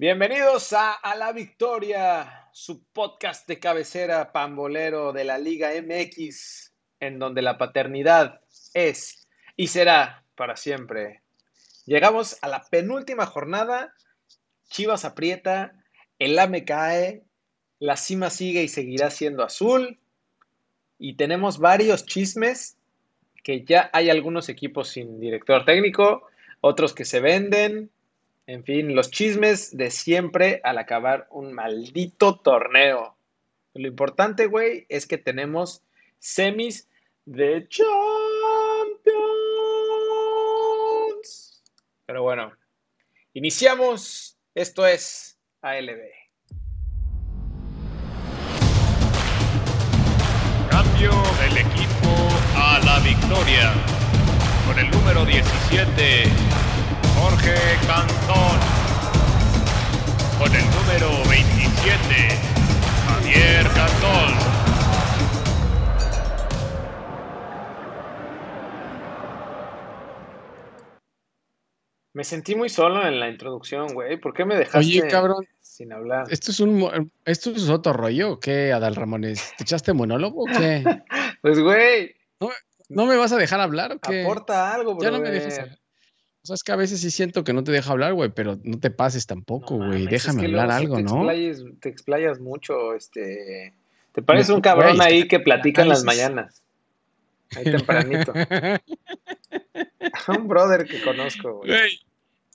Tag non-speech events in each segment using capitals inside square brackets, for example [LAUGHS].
Bienvenidos a, a, La Victoria, su podcast de cabecera pambolero de la Liga MX, en donde la paternidad es y será para siempre. Llegamos a la penúltima jornada, Chivas aprieta, el AME cae, la cima sigue y seguirá siendo azul, y tenemos varios chismes que ya hay algunos equipos sin director técnico, otros que se venden, en fin, los chismes de siempre al acabar un maldito torneo. Lo importante, güey, es que tenemos semis de Champions. Pero bueno, iniciamos. Esto es ALB. Cambio del equipo a la victoria. Con el número 17, Jorge Cantón. Con el número 27, Javier Cantón. Me sentí muy solo en la introducción, güey. ¿Por qué me dejaste Oye, cabrón, sin hablar? ¿esto es, un, ¿esto es otro rollo o qué, Adal Ramones? ¿Te echaste monólogo o qué? [LAUGHS] Pues, güey, ¿No, no me vas a dejar hablar o qué? aporta algo, bro. Ya no me dejas hablar. Sea, es que a veces sí siento que no te dejo hablar, güey, pero no te pases tampoco, güey. Déjame hablar algo, ¿no? Explayes, te explayas mucho, este... Te pareces un cabrón ahí [LAUGHS] que platica en las mañanas. Ahí [LAUGHS] tempranito. un brother que conozco, güey. Güey,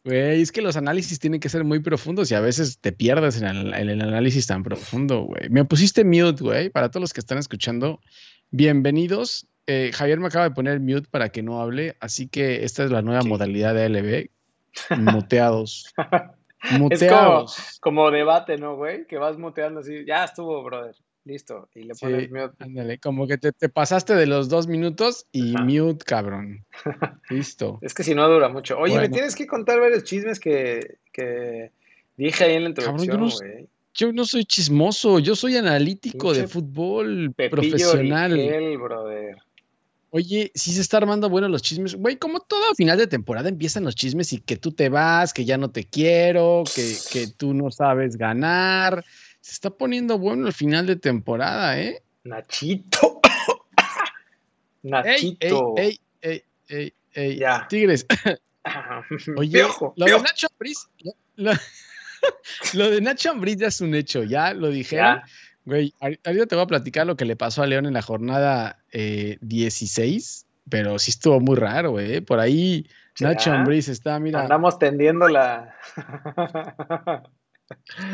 güey, es que los análisis tienen que ser muy profundos y a veces te pierdes en el, en el análisis tan profundo, güey. Me pusiste mute, güey, para todos los que están escuchando. Bienvenidos. Eh, Javier me acaba de poner mute para que no hable, así que esta es la nueva Sí. modalidad de LB. [LAUGHS] Muteados. Es como, Muteados. como debate, ¿no, güey? Que vas muteando así. Ya estuvo, brother. Listo. Y le Sí, pones mute. ándale, como que te, te pasaste de los dos minutos y Ajá. mute, cabrón. [LAUGHS] Listo. Es que si no dura mucho. Oye, me tienes que contar varios chismes que, que dije ahí en la Cabrón, yo introducción, no- güey. Yo no soy chismoso, yo soy analítico de fútbol profesional. Brother. Oye, sí se está armando bueno los chismes. Güey, como todo final de temporada empiezan los chismes y que tú te vas, que ya no te quiero, que, que tú no sabes ganar. Se está poniendo bueno el final de temporada, ¿eh? Nachito. [COUGHS] ¡Ey, ey, Nachito. ey, ey, ey, ey! Ya. Tigres, [COUGHS] oye, lo de. Nacho Ambriz, [LAUGHS] lo de Nacho Ambriz ya es un hecho, ya lo dijeron. Ya. Güey, ahori- ahorita te voy a platicar lo que le pasó a León en la jornada eh, 16, pero sí estuvo muy raro, güey. Por ahí Nacho ¿Será? Ambriz está, mira, Andamos tendiendo la. [LAUGHS]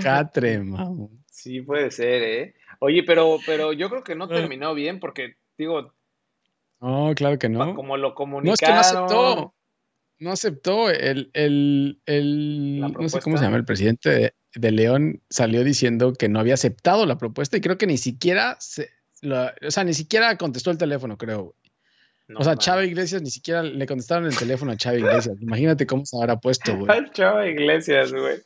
catre, mamón. sí, puede ser, ¿eh? Oye, pero, pero yo creo que no Ah. terminó bien porque, digo, No, claro que no. como lo No, es que no comunicaron. aceptó. No aceptó. El, el, el- no sé cómo se llama, el presidente de, León salió diciendo que no había aceptado la propuesta y creo que ni siquiera se, o sea, ni siquiera contestó el teléfono, creo. No o sea. Chava Iglesias ni siquiera le contestaron el teléfono a Chava Iglesias. Imagínate cómo se habrá puesto, güey. Chava Iglesias, güey.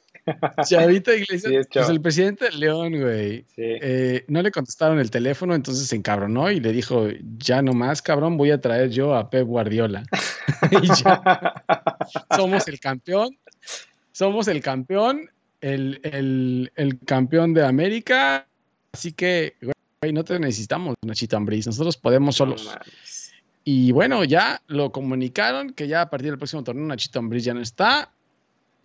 Chavita Iglesias, Sí, es pues el presidente de León, güey, Sí. eh, no le contestaron el teléfono, entonces se encabronó y le dijo, ya no más, cabrón, voy a traer yo a Pep Guardiola. [LAUGHS] y ya, [LAUGHS] somos el campeón, somos el campeón, el, el- el campeón de América, así que, güey, no te necesitamos, Nachito Ambriz, nosotros podemos solos. Y bueno, ya lo comunicaron que ya a partir del próximo torneo Nachito Ambriz ya no está.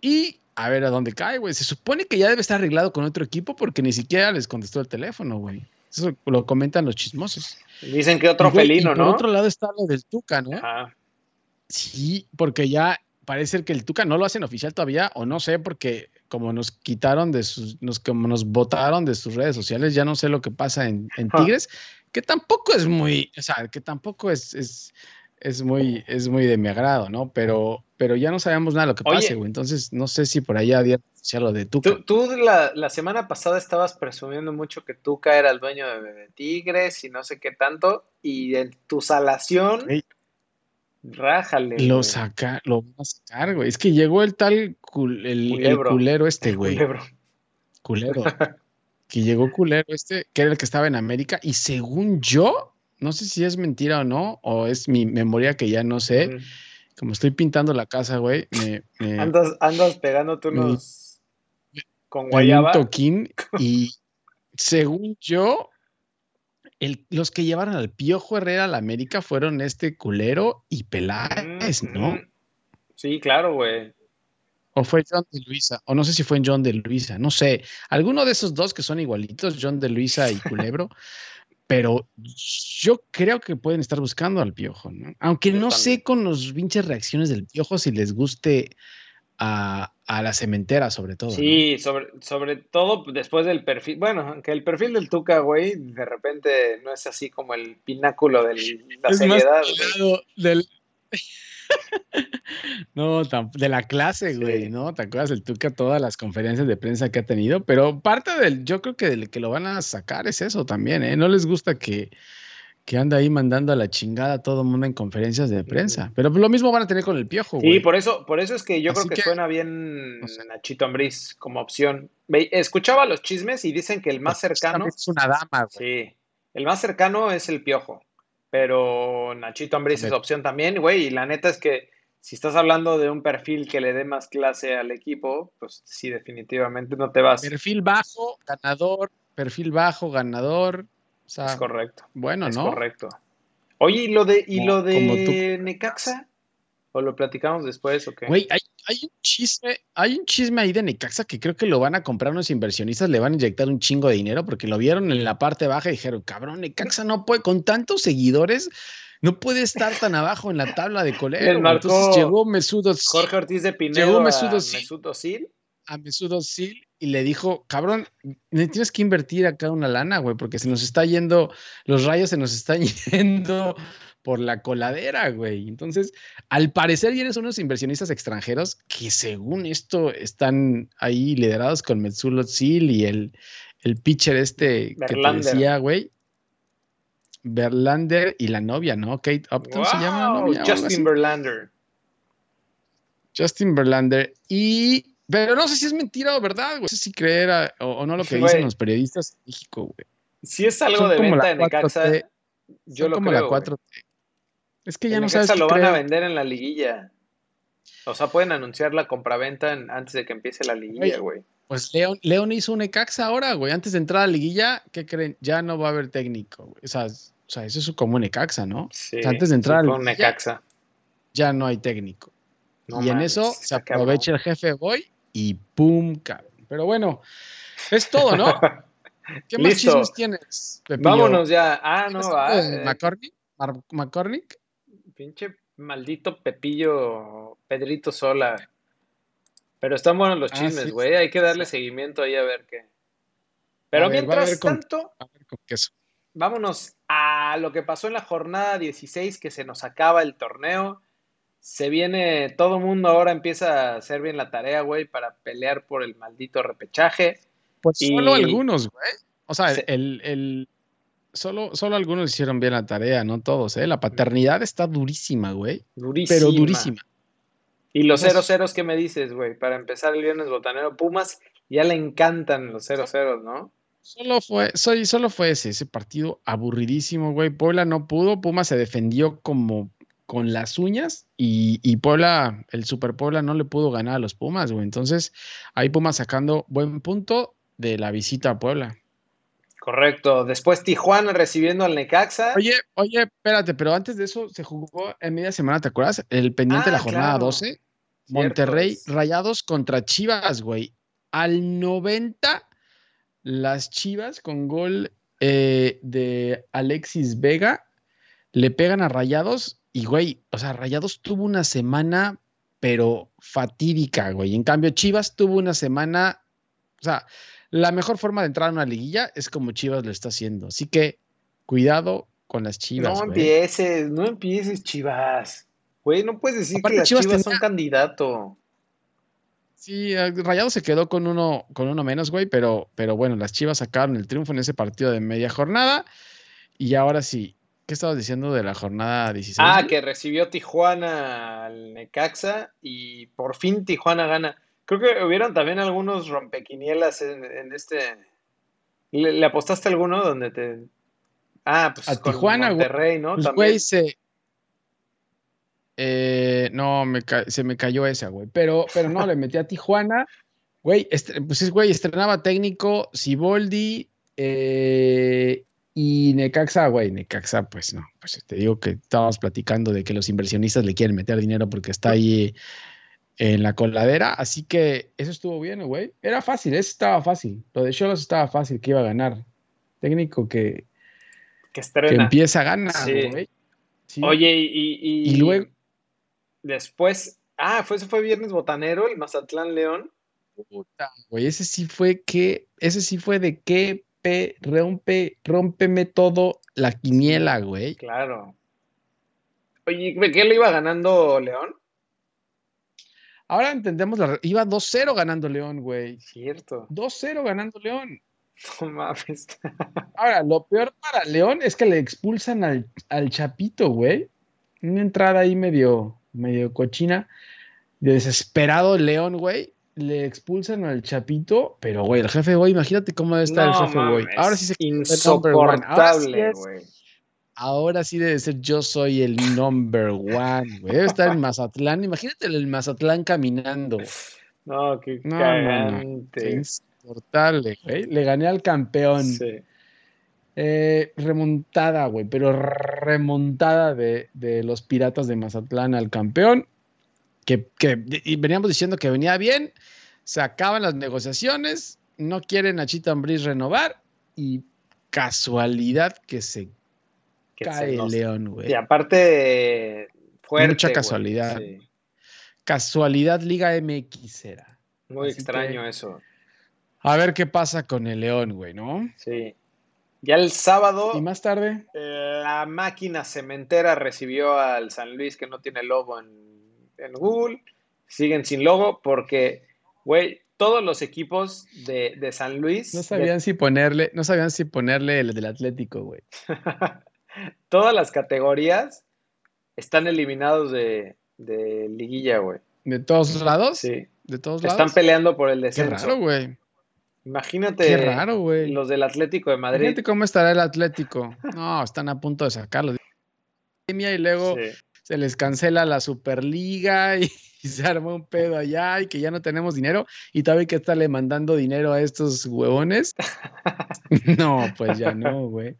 Y a ver a dónde cae, güey. Se supone que ya debe estar arreglado con otro equipo porque ni siquiera les contestó el teléfono, güey. Eso lo comentan los chismosos. Dicen que otro Y, güey, y felino, por ¿no? otro lado está lo del Tuca, ¿no? Ajá. Sí, porque ya parece ser que el Tuca no lo hacen oficial todavía, o no sé, porque como nos quitaron de sus, nos, como nos votaron de sus redes sociales, ya no sé lo que pasa en, en. Tigres, que tampoco es muy, o sea, que tampoco es, es, es muy, es muy de mi agrado, ¿no? Pero, pero ya no sabemos nada de lo que pase, güey. Entonces, no sé si por ahí había lo de Tuca. Tú, tú la, la semana pasada estabas presumiendo mucho que Tuca era el dueño de, Tigres y no sé qué tanto, y en tu salación. Rájale. Lo güey. saca, lo van a sacar, güey. Es que llegó el tal, cul- el, culero [LAUGHS] este, güey. Culebro. culero. que llegó culero este, que era el que estaba en América, y según yo, no sé si es mentira o no, o es mi memoria que ya no sé, como estoy pintando la casa, güey, me, me- Andas, andas pegándote Me- unos Con Guayaba. toquín y [LAUGHS] según yo, los que llevaron al Piojo Herrera a la América fueron este culero y Peláez, ¿no? Sí, claro, güey. O fue John de Luisa, o no sé si fue John de Luisa, no sé. Alguno de esos dos que son igualitos, John de Luisa y Culebro, [LAUGHS] pero yo creo que pueden estar buscando al Piojo, ¿no? Aunque no sé con los pinches reacciones del Piojo si les guste a, la cementera, sobre todo. Sí, sobre, sobre todo después del perfil. Bueno, aunque el perfil del Tuca, güey, de repente no es así como el pináculo de la seriedad. del, [LAUGHS] no, de la clase, güey, ¿no? ¿Te acuerdas el Tuca todas las conferencias de prensa que ha tenido? Pero parte del, yo creo que del que lo van a sacar es eso también, ¿eh? No les gusta que, que anda ahí mandando a la chingada a todo el mundo en conferencias de prensa. Pero lo mismo van a tener con el piojo, güey. Sí, por eso, por eso es que yo creo que, suena bien Nachito Ambriz como opción. Escuchaba los chismes y dicen que el más pues, cercano. Es una dama, güey. Sí. El más cercano es el piojo. Pero Nachito Ambriz es opción también, güey. Y la neta es que si estás hablando de un perfil que le dé más clase al equipo, pues sí, definitivamente no te vas. Perfil bajo, ganador, perfil bajo, ganador. Es correcto. Bueno, es ¿no? correcto. Oye, ¿y lo de, y lo de Necaxa? ¿O lo platicamos después o qué? Güey, hay, hay, un chisme, hay un chisme ahí de Necaxa que creo que lo van a comprar unos inversionistas, le van a inyectar un chingo de dinero porque lo vieron en la parte baja y dijeron, cabrón, Necaxa no puede, con tantos seguidores, no puede estar tan abajo en la tabla de colero. [LAUGHS] Entonces llegó Mesudo Jorge Ortiz de Pinedo llegó Mesudo a Mesudo Sil y le dijo, cabrón, tienes que invertir acá una lana, güey, porque se nos está yendo, los rayos se nos están [LAUGHS] yendo por la coladera, güey. Entonces, al parecer vienes unos inversionistas extranjeros que según esto están ahí liderados con Metsulo Sil y el, el pitcher este que te decía, güey. Verlander y la novia, ¿no? Kate Upton se llama. Justin Verlander. Justin Verlander. Y, pero no sé si es mentira o verdad, güey. No sé si creer o, no lo que dicen los periodistas en México, güey. Si es algo de venta en Necaxa, yo lo como creo, la 4 es que ya no sabes. lo van a vender en la liguilla. O sea, pueden anunciar la compraventa antes de que empiece la liguilla, güey. Pues León, León hizo un Ecaxa ahora, güey. Antes de entrar a la liguilla, ¿qué creen? Ya no va a haber técnico, güey. O sea, o sea eso es como un Ecaxa, ¿no? Sí, antes de entrar a la liguilla, ya no hay técnico. y en eso se aprovecha el jefe Boy y ¡pum! Cabrón. Pero bueno, es todo, ¿no? [LAUGHS] ¿Qué más chismes tienes? Vámonos ya. Ah, no, va. Eh. ¿McCormick? ¿McCormick? Pinche maldito Pepillo, Pedrito Sola. Pero están buenos los ah, chismes, güey. Hay que darle seguimiento ahí a ver qué. Pero mientras tanto, vámonos a lo que pasó en la jornada 16, que se nos acaba el torneo. Se viene, todo mundo ahora empieza a hacer bien la tarea, güey, para pelear por el maldito repechaje. Pues solo algunos, güey. O sea, el, solo, solo algunos hicieron bien la tarea, no todos, ¿eh? La paternidad está durísima, güey. Durísima. Pero durísima. Y los 0 ceros, ¿qué me dices, güey? Para empezar el viernes botanero, Pumas ya le encantan los 0 ceros, ¿no? Solo fue, soy, solo fue ese, ese partido aburridísimo, güey. Puebla no pudo, Pumas se defendió como con las uñas y, y, Puebla, el Super Puebla no le pudo ganar a los Pumas, güey. Entonces, ahí Pumas sacando buen punto de la visita a Puebla. Correcto. Después Tijuana recibiendo al Necaxa. Oye, oye, espérate, pero antes de eso se jugó en media semana, ¿te acuerdas? El pendiente de la ah, jornada 12. Monterrey Rayados contra Chivas, güey. Al 90, las Chivas con gol eh, de Alexis Vega le pegan a Rayados y, güey, o sea, Rayados tuvo una semana, pero fatídica, güey. En cambio, Chivas tuvo una semana, o sea, la mejor forma de entrar a una liguilla es como Chivas lo está haciendo. Así que cuidado con las Chivas. No empieces, no empieces, Chivas. Güey, no puedes decir que las Chivas, son candidato. Sí, eh, Rayado se quedó con uno, con uno menos, güey, pero, pero bueno, las Chivas sacaron el triunfo en ese partido de media jornada. Y ahora sí, ¿qué estabas diciendo de la jornada 16? Ah, que recibió Tijuana al Necaxa y por fin Tijuana gana. Creo que hubieron también algunos rompequinielas en, este. ¿Le, apostaste alguno donde te.? Ah, pues a Tijuana, Monterrey, ¿no? Pues, güey, se. Eh, no, me se me cayó esa, güey. Pero, pero no, le metí a Tijuana. Güey, pues es, güey, estrenaba técnico, Siboldi eh, y Necaxa, güey, Necaxa, pues no, pues te digo que estábamos platicando de que los inversionistas le quieren meter dinero porque está ahí en la coladera, así que eso estuvo bien, güey. Era fácil, eso estaba fácil. Lo de Cholos estaba fácil, que iba a ganar. Técnico que, que, estrena. empieza a ganar, güey. Oye, y, y, luego. Después, ah, fue, fue Viernes Botanero, el Mazatlán León. Puta, güey, ese sí fue que, ese sí fue de que pe, rompe, rómpeme todo la quiniela, güey. Claro. Oye, ¿qué le iba ganando León? Ahora entendemos, la, iba 2-0 ganando León, güey. Cierto. 2-0 ganando León. No mames. [LAUGHS] Ahora, lo peor para León es que le expulsan al, al Chapito, güey. Una entrada ahí medio, medio cochina. De desesperado León, güey. Le expulsan al Chapito, pero, güey, el jefe, güey, imagínate cómo debe estar el jefe, güey. Ahora sí se Insoportable, güey. Ahora sí debe ser yo soy el number one, güey. Debe estar en Mazatlán. Imagínate el Mazatlán caminando. No, qué no, cagante. güey. Le gané al campeón. Sí. Eh, remontada, güey, pero remontada de, los Piratas de Mazatlán al campeón. Que, veníamos diciendo que venía bien. Se acaban las negociaciones. No quieren a Chita renovar. Y casualidad que se cae el León, güey. Y aparte, fuerte. Mucha casualidad. Casualidad Liga MX era. Muy extraño eso. A ver qué pasa con el León, güey, ¿no? Sí. Ya el sábado. Y más tarde. La máquina cementera recibió al San Luis que no tiene logo en, Google. Siguen sin logo porque, güey, todos los equipos de, San Luis. No sabían si ponerle, no sabían si ponerle el del Atlético, güey. [LAUGHS] todas las categorías están eliminados de, liguilla, güey. ¿De todos lados? Sí. ¿De todos lados? Están peleando por el descenso. Qué raro, güey. Imagínate. Qué raro, güey. Los del Atlético de Madrid. Imagínate cómo estará el Atlético. No, están a punto de sacarlo. Y luego se les cancela la Superliga [LAUGHS] y, se arma un pedo allá y que ya no tenemos dinero y todavía hay que estarle mandando dinero a estos huevones. [LAUGHS] no, pues ya no, güey.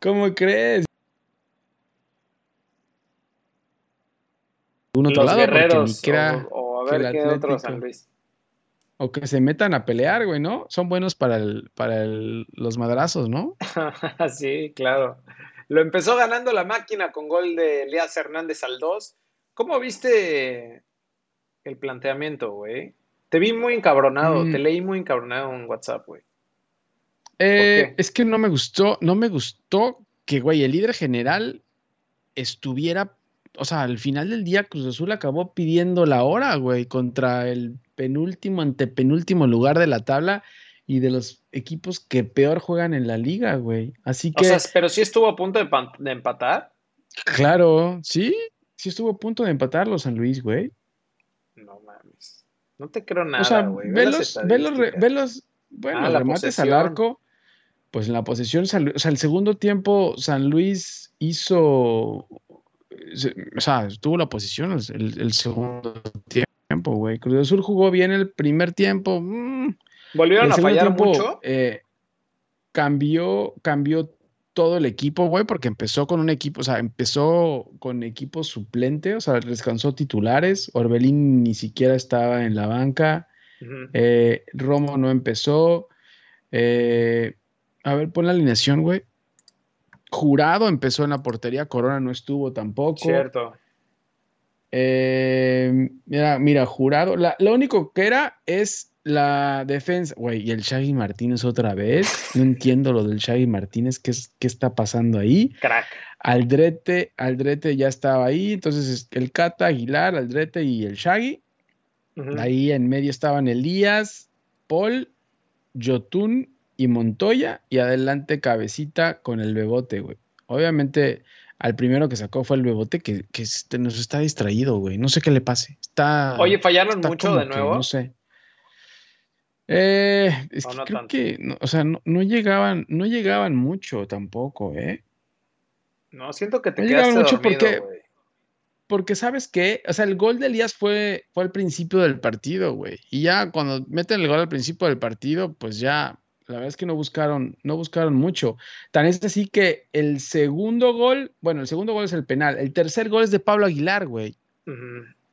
¿Cómo crees? Un otro lado, guerreros, o, a ver qué otro San Luis. O que se metan a pelear, güey, ¿no? Son buenos para, el, para el, los madrazos, ¿no? [LAUGHS] sí, claro. Lo empezó ganando la máquina con gol de Elías Hernández al 2. ¿Cómo viste el planteamiento, güey? Te vi muy encabronado, te mm. leí muy encabronado en WhatsApp, güey. Eh, es que no me gustó, no me gustó que, güey, el líder general estuviera, o sea, al final del día Cruz Azul acabó pidiendo la hora, güey, contra el penúltimo, antepenúltimo lugar de la tabla y de los equipos que peor juegan en la liga, güey. Así que. O sea, pero sí estuvo a punto de, empatar. Claro, sí, sí estuvo a punto de empatar los San Luis, güey. No mames. No te creo nada, güey. ve, los, ve, los, bueno, ah, remates al arco pues en la posesión, o sea, el segundo tiempo San Luis hizo, o sea, tuvo la posición el, segundo tiempo, güey. Cruz Azul jugó bien el primer tiempo. Mm. ¿Volvieron a fallar mucho? Eh, cambió, cambió todo el equipo, güey, porque empezó con un equipo, o sea, empezó con equipo suplente, o sea, descansó titulares, Orbelín ni siquiera estaba en la banca, eh, Romo no empezó, eh, a ver, pon la alineación, güey. Jurado empezó en la portería, Corona no estuvo tampoco. Cierto. Eh, mira, mira, jurado. lo único que era es la defensa. Güey, y el Shaggy Martínez otra vez. No entiendo lo del Shaggy Martínez. ¿Qué, qué está pasando ahí? Crack. Aldrete, Aldrete ya estaba ahí. Entonces, el Cata, Aguilar, Aldrete y el Shaggy. Ahí en medio estaban Elías, Paul, Jotun y Montoya y adelante Cabecita con el Bebote, güey. Obviamente al primero que sacó fue el Bebote que, que este, nos está distraído, güey. No sé qué le pase. Está, Oye, fallaron mucho de nuevo. no sé. Eh, es que creo que, o sea, no, llegaban, no llegaban mucho tampoco, ¿eh? No, siento que te no llegaban mucho porque, porque sabes que, o sea, el gol de Elías fue, fue al principio del partido, güey. Y ya cuando meten el gol al principio del partido, pues ya, la verdad es que no buscaron, no buscaron mucho. Tan es así que el segundo gol, bueno, el segundo gol es el penal. El tercer gol es de Pablo Aguilar, güey.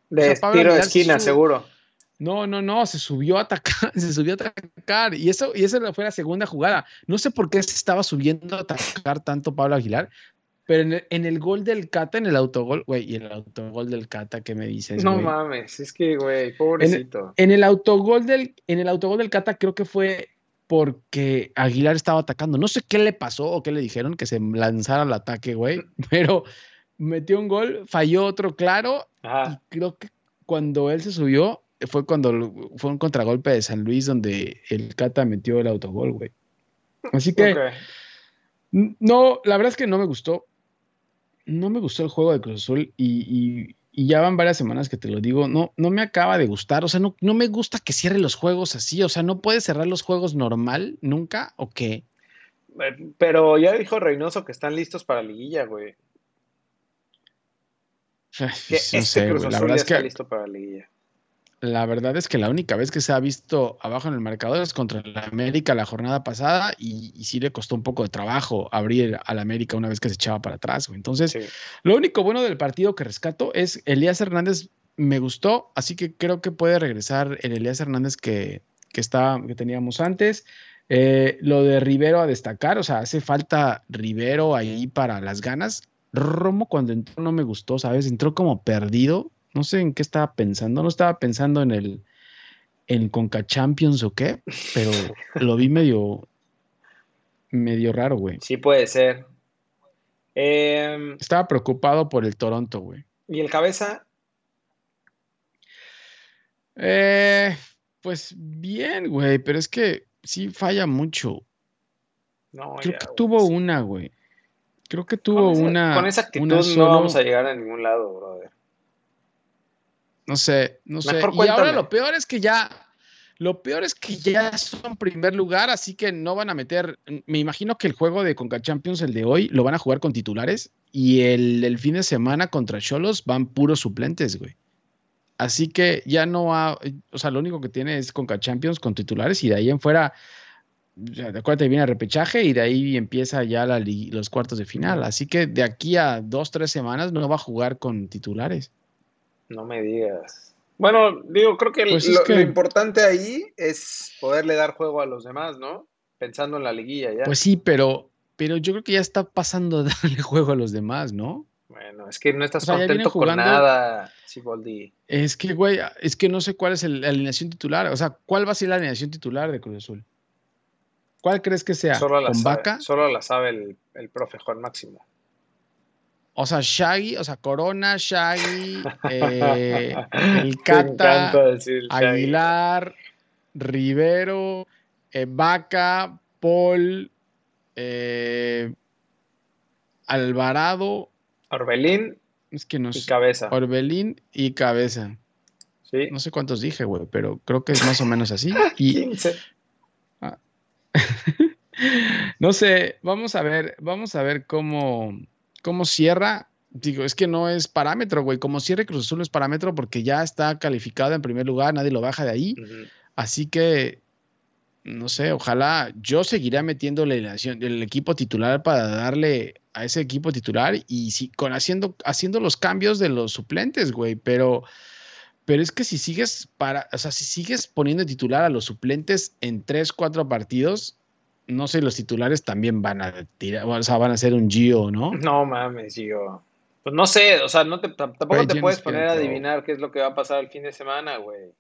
De tiro de esquina, seguro. No, no, no, se subió a atacar, [LAUGHS] se subió a atacar. Y eso, y esa fue la segunda jugada. No sé por qué se estaba subiendo a atacar tanto Pablo Aguilar, pero en el, gol del Cata, en el autogol, güey, y en el autogol del Cata, ¿qué me dices? No mames, es que, güey, pobrecito. En, el autogol del, en el autogol del Cata creo que fue porque Aguilar estaba atacando. No sé qué le pasó o qué le dijeron que se lanzara al ataque, güey, pero metió un gol, falló otro claro, y creo que cuando él se subió fue cuando fue un contragolpe de San Luis donde el Cata metió el autogol, güey. Así que no, la verdad es que no me gustó no me gustó el juego de Cruz Azul y, ya van varias semanas que te lo digo, no, no me acaba de gustar, o sea, no, no me gusta que cierre los juegos así, o sea, no puede cerrar los juegos normal nunca o qué. Eh, pero ya dijo Reynoso que están listos para liguilla, güey. Que este Cruz Azul ya está listo para liguilla. La verdad es que la única vez que se ha visto abajo en el marcador es contra el América la jornada pasada y, sí le costó un poco de trabajo abrir al América una vez que se echaba para atrás. Entonces, lo único bueno del partido que rescato es Elías Hernández me gustó, así que creo que puede regresar el Elías Hernández que, que, que teníamos antes. Eh, lo de Rivero a destacar, o sea, hace falta Rivero ahí para las ganas. Romo cuando entró no me gustó, ¿sabes? Entró como perdido no sé en qué estaba pensando, no estaba pensando en el en Conca Champions o qué, pero lo vi [LAUGHS] medio medio raro, güey. Sí puede ser. Em, estaba preocupado por el Toronto, güey. ¿Y el cabeza? Eh, pues bien, güey, pero es que sí falla mucho. No, Creo que tuvo una, güey. Creo que tuvo una. Con esa actitud no vamos a llegar a ningún lado, brother. No sé, no sé. y ahora lo peor es que ya, lo peor es que ya son primer lugar, así que no van a meter. Me imagino que el juego de Conca Champions, el de hoy, lo van a jugar con titulares y el, fin de semana contra Cholos van puros suplentes, güey. Así que ya no ha, o sea, lo único que tiene es Conca Champions con titulares y de ahí en fuera, de acuérdate, viene el repechaje y de ahí empieza ya los cuartos de final. Así que de aquí a dos, tres semanas no va a jugar con titulares. No me digas. Bueno, digo, creo que, pues lo, importante ahí es poderle dar juego a los demás, ¿no? Pensando en la liguilla ya. Pues sí, pero, pero yo creo que ya está pasando [LAUGHS] darle juego a los demás, ¿no? Bueno, es que no estás contento con nada, Siboldi. Es que, güey, es que no sé cuál es la alineación titular. O sea, ¿cuál va a ser la alineación titular de Cruz Azul? ¿Cuál crees que sea? Solo la ¿Con Vaca? Solo la sabe el, el profe Juan Máximo. O sea, Shaggy, o sea, Corona, Shaggy, eh, el [LAUGHS] Cata, Aguilar, Rivero, eh, Vaca, Paul, eh, Alvarado. Orbelín es que no y Cabeza. Orbelín y Cabeza. Sí. No sé cuántos dije, güey, pero creo que es más o menos así. [LAUGHS] Y, 15. Ah. [LAUGHS] no sé, vamos a ver, vamos a ver cómo cómo cierra, digo, es que no es parámetro, güey. Como cierre Cruz Azul es parámetro porque ya está calificado en primer lugar, nadie lo baja de ahí. Así que, no sé, ojalá yo seguiré metiendo la el equipo titular para darle a ese equipo titular y si, con haciendo, haciendo los cambios de los suplentes, güey. Pero, pero es que si sigues para, o sea, si sigues poniendo titular a los suplentes en tres, cuatro partidos, no sé, los titulares también van a tirar, o sea, van a ser un Gio, ¿no? No mames, Gio. Pues no sé, o sea, no te, tampoco te puedes poner a adivinar qué es lo que va a pasar el fin de semana, güey.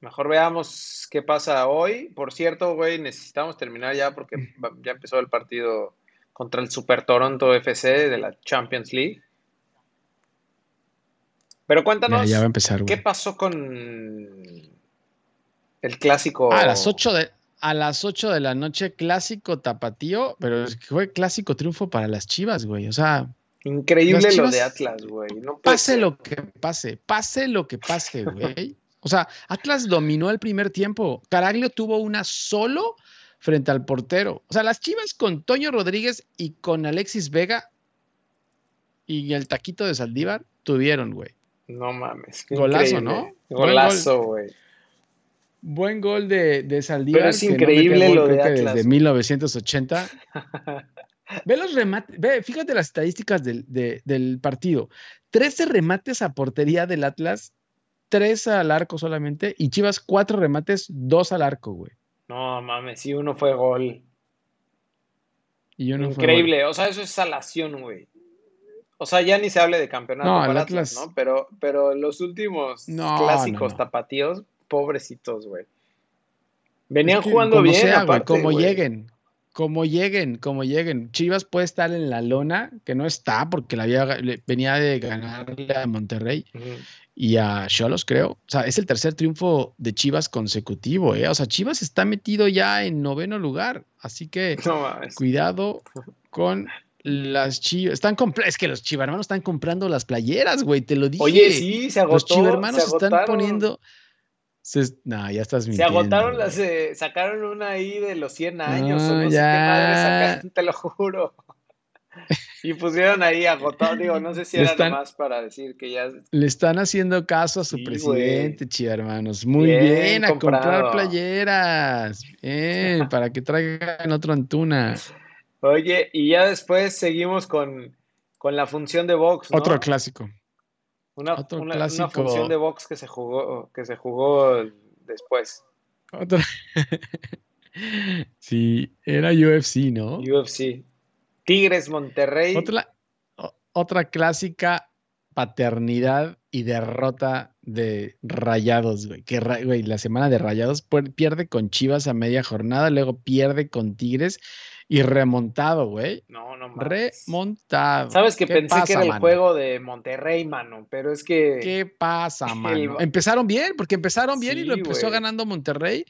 Mejor veamos qué pasa hoy. Por cierto, güey, necesitamos terminar ya porque ya empezó el partido contra el Super Toronto FC de la Champions League. Pero cuéntanos, ya, va a empezar, ¿qué pasó con el clásico? a las 8 de, a las 8 de la noche, clásico tapatío, pero fue clásico triunfo para las Chivas, güey. O sea. Increíble lo de Atlas, güey. pase lo que pase, pase lo que pase, güey. O sea, Atlas dominó el primer tiempo. Caraglio tuvo una solo frente al portero. O sea, las Chivas con Toño Rodríguez y con Alexis Vega y el taquito de Saldívar tuvieron, güey. No mames. Golazo, ¿no? Golazo, güey. Buen gol de, de Saldívar. Pero es increíble no lo de Atlas. Desde 1980. [LAUGHS] Ve los remates, ve, fíjate las estadísticas del, de- del partido. 13 remates a portería del Atlas, 3 al arco solamente, y Chivas 4 remates, 2 al arco, güey. No mames, sí, uno fue gol. Y uno fue Increíble, o sea, eso es salación, güey. O sea, ya ni se hable de campeonato No, para el Atlas, Atlas- ¿no? Pero, pero los últimos No, clásicos no, no. tapatíos, pobrecitos, güey. Venían Es que jugando como bien, sea, aparte, como lleguen, como lleguen, como lleguen. Chivas puede estar en la lona, que no está porque la había, venía de ganarle a Monterrey. Y a Cholos, creo. O sea, es el tercer triunfo de Chivas consecutivo, ¿eh? O sea, Chivas está metido ya en noveno lugar. Así que [LAUGHS] No cuidado con las Chivas. Están es que los chivarmanos están comprando las playeras, güey, te lo dije. Oye, sí, se agotó. Los chivermanos se están poniendo. Se... No, ya estás Se mintiendo. agotaron güey. las, eh, sacaron una ahí de los 100 años, o No, sé qué madre sacaron, [LAUGHS] te lo juro. Y pusieron ahí agotado, digo, no sé si [LAUGHS] era Están- nomás para decir que ya Le están haciendo caso a su Sí, presidente, chivarmanos. Muy Bien bien, a comprar playeras. Bien, [LAUGHS] para que traigan otro Antuna. Oye, y ya después seguimos con, con la función de box, ¿no? Otro clásico. Una, una- función de box que se jugó, que se jugó después. Otro. [LAUGHS] sí, era UFC, ¿no? UFC. Tigres Monterrey. Otra, otra clásica paternidad y derrota de Rayados, güey. Que, güey, la semana de Rayados pierde con Chivas a media jornada, luego pierde con Tigres y remontado, güey. No, no mames. Remontado. Sabes que ¿Qué pensé que era el mano? juego de Monterrey, mano, pero es que ¿Qué pasa, mano? El- Empezaron bien, porque empezaron bien y lo empezó ganando Monterrey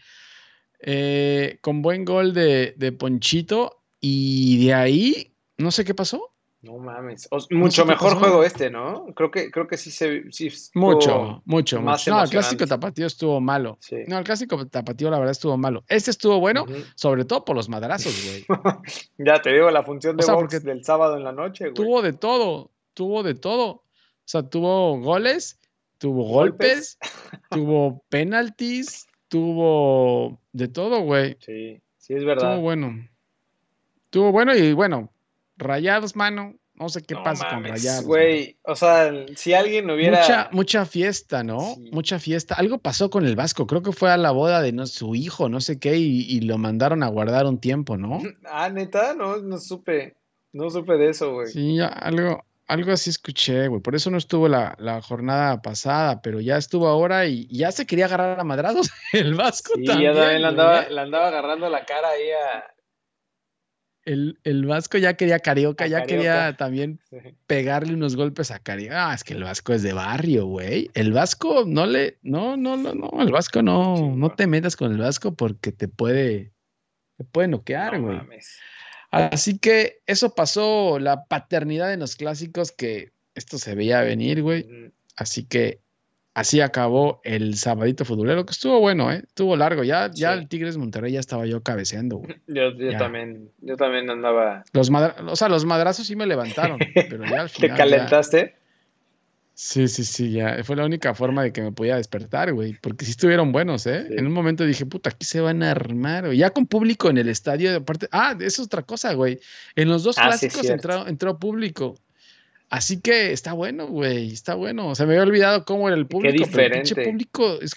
eh, con buen gol de, de Ponchito y de ahí, no sé qué pasó. No mames. O- mucho mejor juego este, ¿no? Creo que creo que sí se sí Mucho, mucho, más mucho. No, el clásico tapatío estuvo malo. Sí. No, el clásico tapatío la verdad estuvo malo. Este estuvo bueno, sobre todo por los madrazos, güey. [LAUGHS] Ya te digo, la función de O sea, box porque del sábado en la noche, güey. tuvo de todo, tuvo de todo. O sea, tuvo goles, tuvo golpes, Golpes. [LAUGHS] tuvo penaltis, tuvo de todo, güey. Sí, sí es verdad. Estuvo bueno. Estuvo bueno y bueno, rayados, mano. No sé qué No pasa con rayados. Güey, o sea, si alguien hubiera Mucha, mucha fiesta, ¿no? Sí. Mucha fiesta. Algo pasó con el Vasco. Creo que fue a la boda de no, su hijo, no sé qué, y, y lo mandaron a guardar un tiempo, ¿no? Ah, neta, no, no supe. No supe de eso, güey. Sí, ya algo, algo así escuché, güey. Por eso no estuvo la, la jornada pasada, pero ya estuvo ahora y ya se quería agarrar a madrados [LAUGHS] el Vasco Sí, también. ya también le andaba, ¿eh? le andaba agarrando la cara ahí a. El, el Vasco ya quería Carioca, A ya quería también [LAUGHS] pegarle unos golpes a Carioca. Ah, es que el Vasco es de barrio, güey. El Vasco no le, no, no, no, no, el Vasco no, Sí, no te metas con el Vasco porque te puede, te puede noquear, No güey. mames. Así que eso pasó, la paternidad en los clásicos, que esto se veía venir, güey. Así que así acabó el sabadito futbolero, que estuvo bueno, ¿eh? Estuvo largo. Ya, ya Sí. el Tigres Monterrey ya estaba yo cabeceando, güey. [LAUGHS] Yo, también, yo también andaba. Los madra- o sea, los madrazos sí me levantaron, [LAUGHS] pero ya al ¿Te final. ya- calentaste? Sí, sí, sí, ya. Fue la única forma de que me podía despertar, güey. Porque sí estuvieron buenos, ¿eh? Sí. En un momento dije, puta, aquí se van a armar, güey. Ya con público en el estadio, aparte. Ah, es otra cosa, güey. En los dos Ah, clásicos entró, entró público. Así que está bueno, güey. Está bueno. Se me había olvidado cómo era el público. Pero el pinche diferente. público es.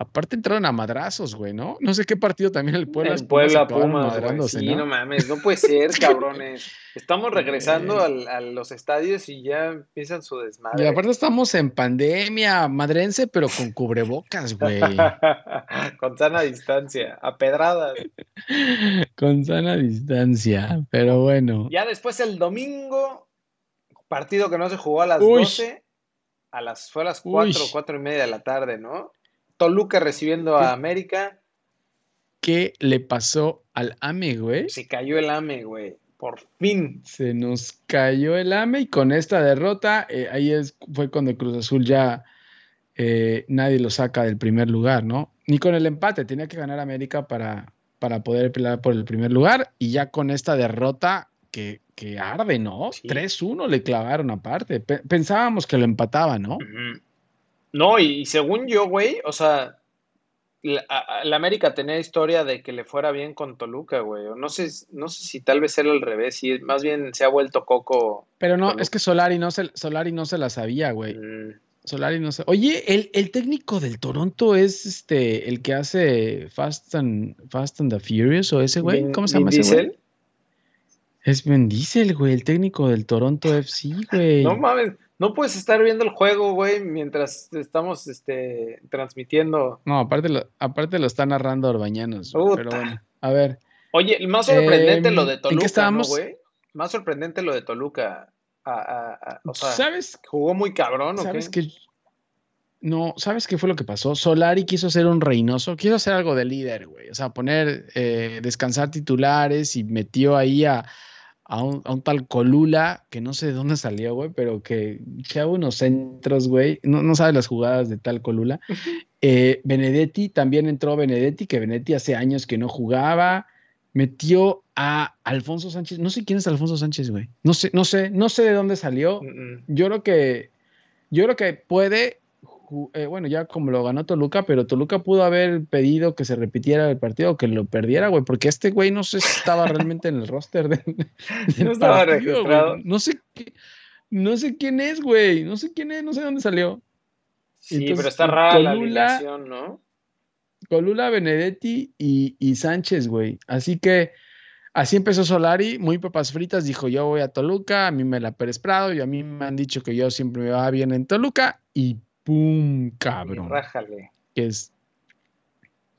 Aparte entraron a madrazos, güey, ¿no? No sé qué partido también el Puebla. En Puebla, Pumas, madrándose, Sí, ¿no? no mames, no puede ser, [LAUGHS] cabrones. Estamos regresando al- a los estadios y ya empiezan su Y desmadre. aparte estamos en pandemia, madrense, pero con cubrebocas, güey. [LAUGHS] Con sana distancia, a pedradas. [LAUGHS] Con sana distancia, pero bueno. Ya después el domingo, partido que no se jugó a las Uy. 12, a las, fue a las 4, Uy. 4 y media de la tarde, ¿no? Toluca recibiendo ¿Qué? a América. ¿Qué le pasó al AME, güey? Se cayó el AME, güey. Por fin. Se nos cayó el AME y con esta derrota, eh, ahí es, fue cuando Cruz Azul ya eh, nadie lo saca del primer lugar, ¿no? Ni con el empate, tenía que ganar América para, para poder pelear por el primer lugar y ya con esta derrota que que arde, ¿no? Sí. 3-1 le clavaron aparte. Pe- pensábamos que lo empataba, ¿no? No, y, y según yo, güey, o sea, la, a- la América tenía historia de que le fuera bien con Toluca, güey. No sé, no sé si tal vez era al revés, y más bien se ha vuelto coco. Pero no, Toluca. es que Solari no se, Solari no se la sabía, güey. Mm, Solari no se. Oye, el, el técnico del Toronto es este, el que hace Fast and, Fast and the Furious, o ese güey. Vin- ¿Cómo se Vin llama ese güey? Es Vin Diesel, güey, el técnico del Toronto FC, güey. No mames, no puedes estar viendo el juego, güey, mientras estamos este, transmitiendo. No, aparte lo, aparte lo está narrando Orbañanos, güey, pero bueno. A ver, Oye, el más sorprendente Em, lo de ¿en qué Toluca, ¿no, estábamos? güey? Más sorprendente lo de Toluca. A- a- a- o sea, ¿sabes jugó muy cabrón, ¿o ¿Sabes qué? qué? No, ¿sabes qué fue lo que pasó? Solari quiso ser un reinoso, quiso hacer algo de líder, güey. O sea, poner, eh, descansar titulares y metió ahí a, a un, a un tal Colula, que no sé de dónde salió, güey, pero que echaba unos centros, güey. No, no sabe las jugadas de tal Colula. Eh, Benedetti, también entró Benedetti, que Benedetti hace años que no jugaba. Metió a Alfonso Sánchez. No sé quién es Alfonso Sánchez, güey. No sé, no sé, no sé de dónde salió yo creo que yo creo que puede eh, bueno ya como lo ganó Toluca pero Toluca pudo haber pedido que se repitiera el partido o que lo perdiera güey porque este güey no sé si estaba realmente en el roster del, del [LAUGHS] No estaba partido, güey. registrado. no sé qué- no sé quién es güey no sé quién es no sé dónde salió Sí, Entonces, pero está rara la Colula- alineación, ¿no? Colula Benedetti y, y Sánchez güey así que Así empezó Solari, muy papas fritas, dijo yo voy a Toluca, a mí me la Pérez Prado y a mí me han dicho que yo siempre me va bien en Toluca y ¡pum! Cabrón. rájale. Que es...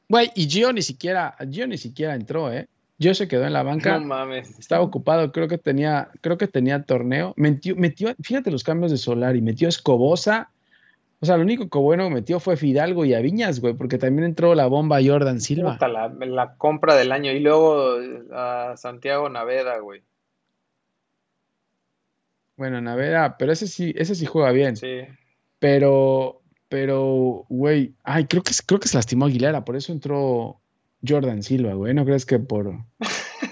Güey, y Gio ni siquiera, Gio ni siquiera entró, ¿eh? Gio se quedó en la banca, No mames. estaba ocupado, creo que tenía, creo que tenía torneo, metió, metió, fíjate los cambios de Solari, metió a Escobosa, o sea, lo único que bueno que metió fue Fidalgo y a Viñas, güey, porque también entró la bomba Jordan Silva. Puta, la, la compra del año. Y luego a Santiago Naveda, güey. Bueno, Navera, pero ese sí, ese sí juega bien. Sí. Pero, pero, güey, ay, creo que, creo que se lastimó Aguilera, por eso entró Jordan Silva, güey. No crees que por,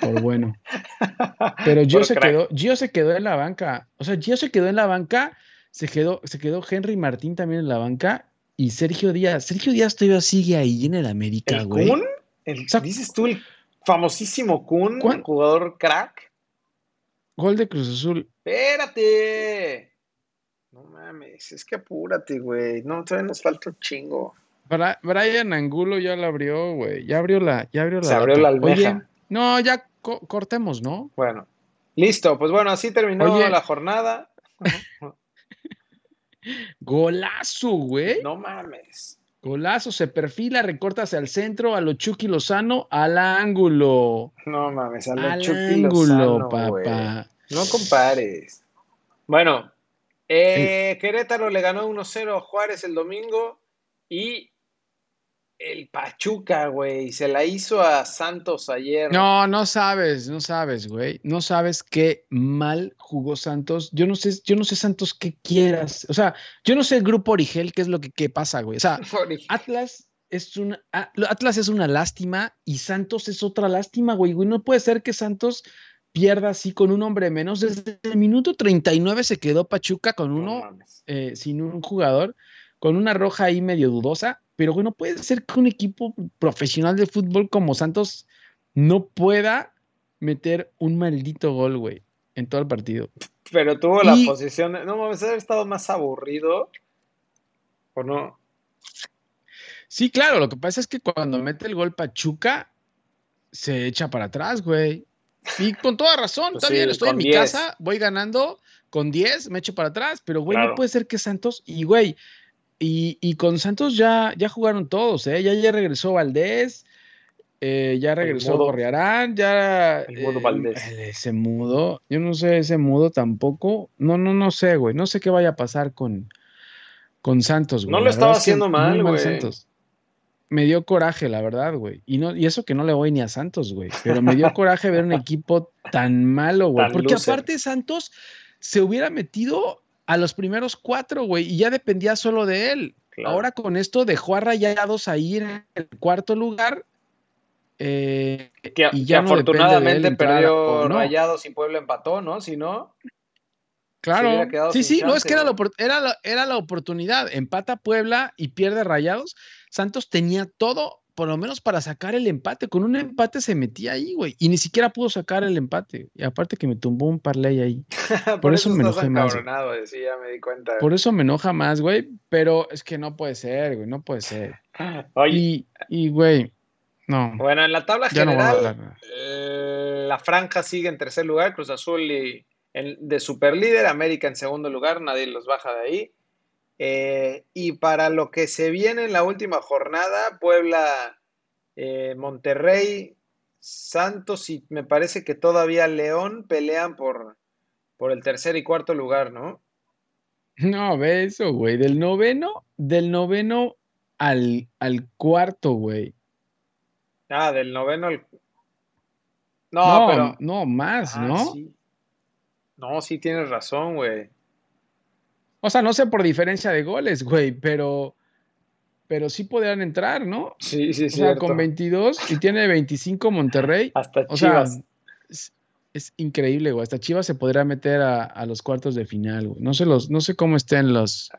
por bueno. [LAUGHS] Pero Gio Por se crack. quedó, Gio se quedó en la banca. O sea, Gio se quedó en la banca, se quedó, se quedó Henry Martín también en la banca y Sergio Díaz. Sergio Díaz todavía sigue ahí en el América, ¿El güey. Kun? El- O sea, ¿Dices tú el famosísimo Kun, ¿cuán- jugador crack? Gol de Cruz Azul. ¡Espérate! No mames, es que apúrate, güey. No, todavía nos falta un chingo. Bra- Brian Angulo ya la abrió, güey. Ya abrió la, ya abrió la Se abrió la almeja. Oye, no, ya co- cortemos, ¿no? Bueno, listo. Pues bueno, así terminó Oye. la jornada. [LAUGHS] Golazo, güey. No mames. Golazo, se perfila, recorta hacia el centro, a lo Chucky Lozano, al ángulo. No mames, a lo Al Chucky ángulo, Lozano, papá. No compares. Bueno, eh, Querétaro le ganó 1-0 a Juárez el domingo y el Pachuca, güey, se la hizo a Santos ayer. No, no sabes, no sabes, güey. No sabes qué mal jugó Santos. Yo no sé, yo no sé Santos qué quieras. O sea, yo no sé el grupo Origel qué es lo que qué pasa, güey. O sea, [LAUGHS] Atlas es una Atlas es una lástima y Santos es otra lástima, güey. Güey, No puede ser que Santos pierda así con un hombre menos. Desde el minuto 39 se quedó Pachuca con No uno eh, sin un jugador, con una roja ahí medio dudosa, pero bueno, puede ser que un equipo profesional de fútbol como Santos no pueda meter un maldito gol, güey, en todo el partido. Pero tuvo la posición. de- No mames, haber estado más aburrido. ¿O no? Sí, claro, lo que pasa es que cuando mete el gol Pachuca, se echa para atrás, güey. Y con toda razón, Pues está sí, bien, estoy en mi 10. casa, voy ganando con 10, me echo para atrás, pero güey, Claro. no puede ser que Santos, y güey, y, y con Santos ya, ya jugaron todos, ¿eh? Ya, ya regresó Valdés, eh, ya regresó. Gorriarán, ya... El mudo eh, Valdés. ese mudo, yo no sé, ese mudo tampoco, no, no, no sé, güey, no sé qué vaya a pasar con, con Santos, güey. No lo estaba haciendo mal, güey. Santos. Me dio coraje, la verdad, güey. Y, no, y eso que no le voy ni a Santos, güey. Pero me dio coraje ver un [LAUGHS] equipo tan malo, güey. Tan Porque loser. aparte Santos se hubiera metido a los primeros cuatro, güey, y ya dependía solo de él. Claro. Ahora con esto dejó a Rayados ahí en el cuarto lugar. eh, que, y que ya no de afortunadamente perdió no. Rayados y Puebla empató, ¿no? Si no, Claro. Sí, sí, no, es que era la, era, la, era la oportunidad. Empata Puebla y pierde Rayados. Santos tenía todo, por lo menos para sacar el empate. Con un empate se metía ahí, güey. Y ni siquiera pudo sacar el empate. Y aparte que me tumbó un parlay ahí. [LAUGHS] Por, eso eso me enojé más, güey, sí, ya me di cuenta. Por eso me enoja más, güey. Pero es que no puede ser, güey. No puede ser. [LAUGHS] Oye, Y, y, güey, no. bueno, en la tabla no general, hablar nada. eh, la franja sigue en tercer lugar, Cruz Azul y en- de superlíder, América en segundo lugar, nadie los baja de ahí. Eh, y para lo que se viene en la última jornada, Puebla, eh, Monterrey, Santos y me parece que todavía León pelean por, por el tercer y cuarto lugar, ¿no? No, ve eso, güey. Del noveno, del noveno al, al cuarto, güey. Ah, del noveno al... No, No, pero... no, más, Ah, ¿no? sí. No, sí tienes razón, güey. O sea, no sé por diferencia de goles, güey, pero, pero sí podrían entrar, ¿no? Sí, sí, O es sea, cierto. con 22 y tiene 25 Monterrey. Hasta O sea, Chivas. es, es increíble, güey. Hasta Chivas se podría meter a, a los cuartos de final, güey. No sé los, no sé cómo estén los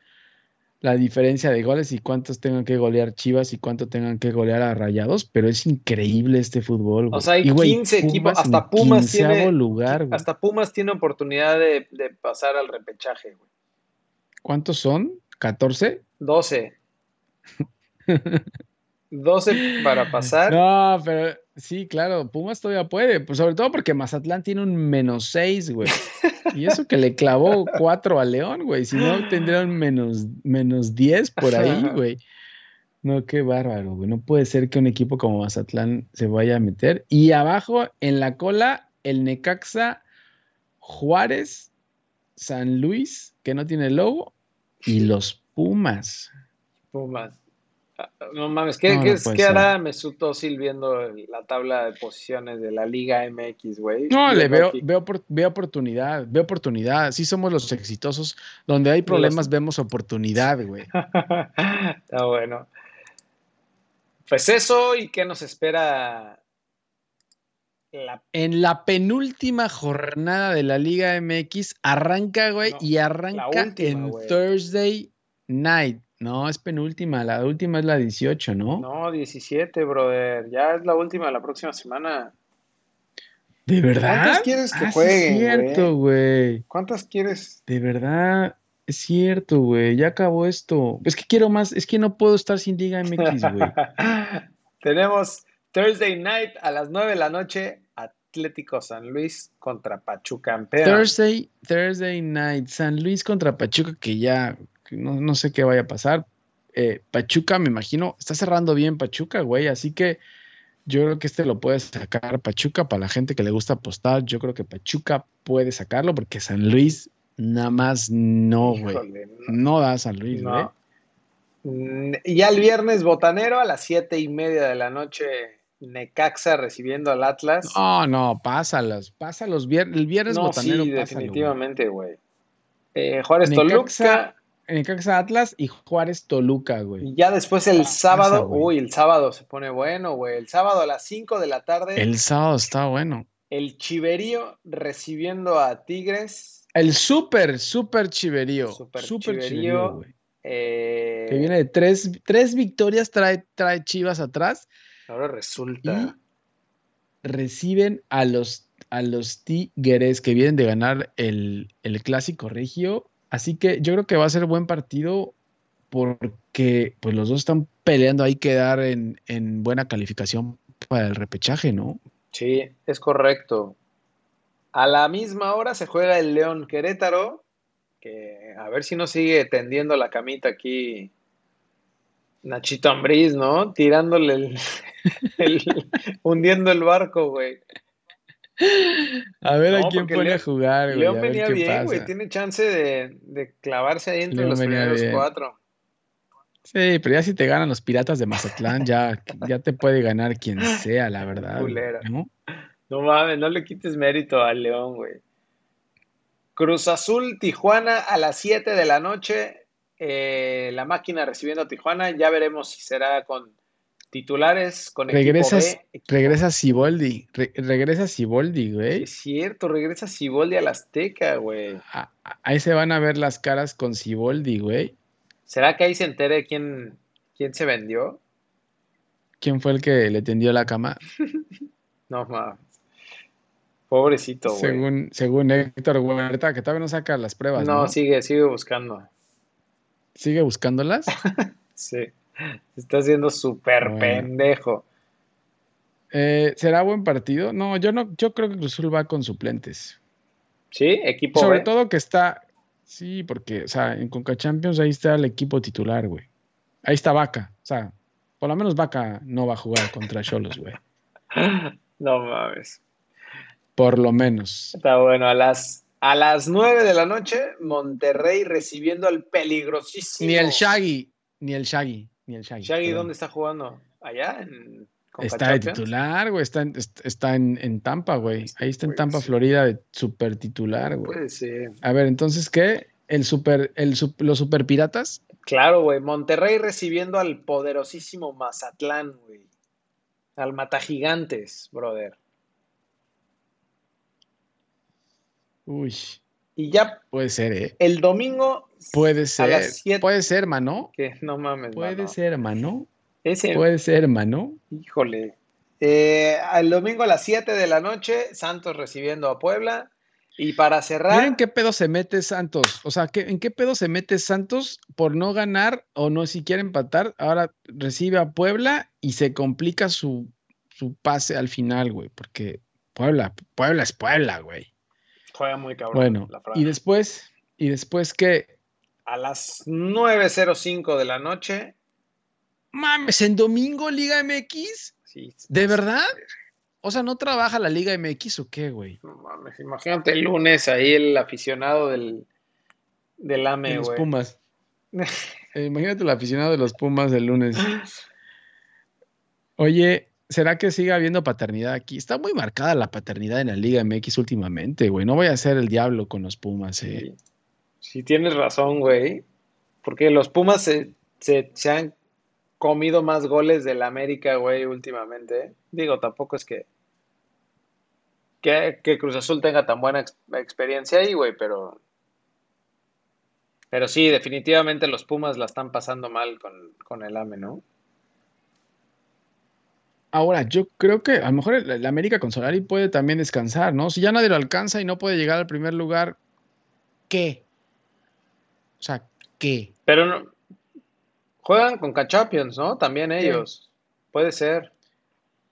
la diferencia de goles y cuántos tengan que golear Chivas y cuánto tengan que golear a Rayados, pero es increíble este fútbol, güey. sea, hay Y, güey, 15 equipos, hasta Pumas tiene- lugar, güey. Hasta Pumas tiene oportunidad de, de pasar al repechaje, güey. ¿Cuántos son? ¿14? 12. 12 para pasar. No, pero sí, claro, Pumas todavía puede, pues sobre todo porque Mazatlán tiene un menos 6, güey. Y eso que le clavó [LAUGHS] 4 a León, güey. Si no, tendría un menos, menos 10 por ahí, güey. No, qué bárbaro, güey. No puede ser que un equipo como Mazatlán se vaya a meter. Y abajo, en la cola, el Necaxa, Juárez, San Luis, que no tiene logo, y los Pumas. Pumas. Ah, No mames, ¿qué, No, qué no qué hará Mesut Özil viendo la tabla de posiciones de la Liga MX, güey? No, le veo, veo, veo oportunidad, veo oportunidad. Sí somos los exitosos. Donde hay problemas vemos oportunidad, güey. [LAUGHS] Está bueno. Pues eso, ¿y qué nos espera la En la penúltima jornada de la Liga MX arranca, güey, No, y arranca última, en güey. Thursday night. No, es penúltima, la última es la 18, ¿no? No, 17, brother. Ya es la última la próxima semana. ¿De verdad? ¿Cuántas quieres que Ah, jueguen, es cierto, güey. ¿Cuántas quieres? De verdad, es cierto, güey. Ya acabó esto. Es que quiero más, es que no puedo estar sin Liga MX, güey. [LAUGHS] Tenemos Thursday night a las 9 de la noche, Atlético San Luis contra Pachuca campeón. Thursday, Thursday night, San Luis contra Pachuca, que ya no, no sé qué vaya a pasar. Eh, Pachuca, me imagino, está cerrando bien Pachuca, güey, así que yo creo que este lo puede sacar Pachuca para la gente que le gusta apostar. Yo creo que Pachuca puede sacarlo porque San Luis nada más no, güey. No. Da San Luis, güey. No. Mm, Y ya el viernes botanero a las siete y media de la noche, Necaxa recibiendo al Atlas. No, no, pásalos, pásalos. vier- el viernes No, botanero, sí, pásalo, definitivamente, güey. Eh, Juárez Necaxa, Toluca. Necaxa Atlas y Juárez Toluca, güey. Y ya después el sábado, uy, el sábado se pone bueno, güey. El sábado a las 5 de la tarde, el, El sábado está bueno. Chiverío recibiendo a Tigres. El súper, súper chiverío. Súper Súper chiverío. chiverío, güey. eh, Que viene de tres, tres victorias, trae, trae Chivas atrás ahora y resulta. reciben a los, a los Tigres que vienen de ganar el, el clásico regio. Así que yo creo que va a ser buen partido porque pues los dos están peleando ahí quedar en, en buena calificación para el repechaje, ¿no? Sí, es correcto. A la misma hora se juega el León Querétaro, que a ver si no sigue tendiendo la camita aquí Nachito Ambriz, ¿no? Tirándole el, [LAUGHS] el- hundiendo el barco, güey. A ver No, a quién pone a jugar, güey. León venía bien, güey. Tiene chance de, de clavarse ahí entre León los primeros bien. cuatro. Sí, pero ya si te ganan los piratas de Mazatlán, ya, ya te puede ganar quien sea, la verdad. ¿no? No mames, no le quites mérito al León, güey. Cruz Azul, Tijuana a las 7 de la noche. eh, la máquina recibiendo a Tijuana. Ya veremos si será con Titulares con Regresas, equipo B. equipo- regresa Siboldi, re- regresa Siboldi, güey. Es cierto, regresa Siboldi al Azteca, güey. A- a- Ahí se van a ver las caras con Siboldi, güey. ¿Será que ahí se entere quién, quién se vendió? ¿Quién fue el que le tendió la cama? [LAUGHS] No mames. Pobrecito, güey. Según, según Héctor Huerta, que todavía no saca las pruebas, No, ¿no? sigue, sigue buscando. Sigue buscándolas. [LAUGHS] Sí. [LAUGHS] Se está haciendo súper Bueno. pendejo. Eh, ¿será buen partido? No, yo no, yo creo que Cruz Azul va con suplentes. ¿Sí? Equipo Sobre B. todo que está, sí, porque, o sea, en Conca Champions ahí está el equipo titular, güey. Ahí está Vaca. O sea, por lo menos Vaca no va a jugar contra Cholos, güey. [LAUGHS] No mames. Por lo menos. Está bueno. A las, a las 9 de la noche, Monterrey recibiendo al peligrosísimo. Ni el Shaggy, ni el Shaggy, ni el Shaggy. Shaggy, perdón. ¿dónde está jugando? ¿Allá? En Está de titular, güey. Está en, est- está en, en Tampa, güey. Ahí está en Puede Tampa. Florida, de super titular, güey. Puede ser. A ver, entonces, ¿qué? El super, el, los super piratas. Claro, güey. Monterrey recibiendo al poderosísimo Mazatlán, güey. Al Matagigantes, brother. Uy, Y ya puede ser, ¿eh? el domingo. Puede ser. Puede ser, mano. Que no mames, Puede mano. ser, mano. Ese, Puede ser, mano. híjole. Eh, el domingo a las 7 de la noche, Santos recibiendo a Puebla. Y para cerrar, Miren qué pedo se mete Santos. O sea, ¿qué- ¿en qué pedo se mete Santos por no ganar o no siquiera empatar? Ahora recibe a Puebla y se complica su, su pase al final, güey. Porque Puebla, Puebla es Puebla, güey. Juega muy cabrón. Bueno, la y después, y después que, A las 9.05 de la noche. mames, en domingo Liga MX, Sí, ¿de verdad? O sea, ¿no trabaja la Liga MX o qué, güey? No mames, imagínate el lunes ahí el aficionado del, del De AME, los güey. Pumas. [LAUGHS] Eh, imagínate el aficionado de los Pumas el lunes. Oye, [LAUGHS] ¿será que siga habiendo paternidad aquí? Está muy marcada la paternidad en la Liga MX últimamente, güey. No voy a ser el diablo con los Pumas, eh. Sí, tienes razón, güey. Porque los Pumas se, se, han comido más goles del América, güey, últimamente. Digo, tampoco es que, que, Cruz Azul tenga tan buena ex- experiencia ahí, güey, pero... Pero sí, definitivamente los Pumas la están pasando mal con, con el AME, ¿no? Ahora, yo creo que a lo mejor el, el América con Solari puede también descansar, ¿no? Si ya nadie lo alcanza y no puede llegar al primer lugar, ¿qué? O sea, ¿qué? Pero no, juegan con Champions, ¿no? También ellos. Puede ser.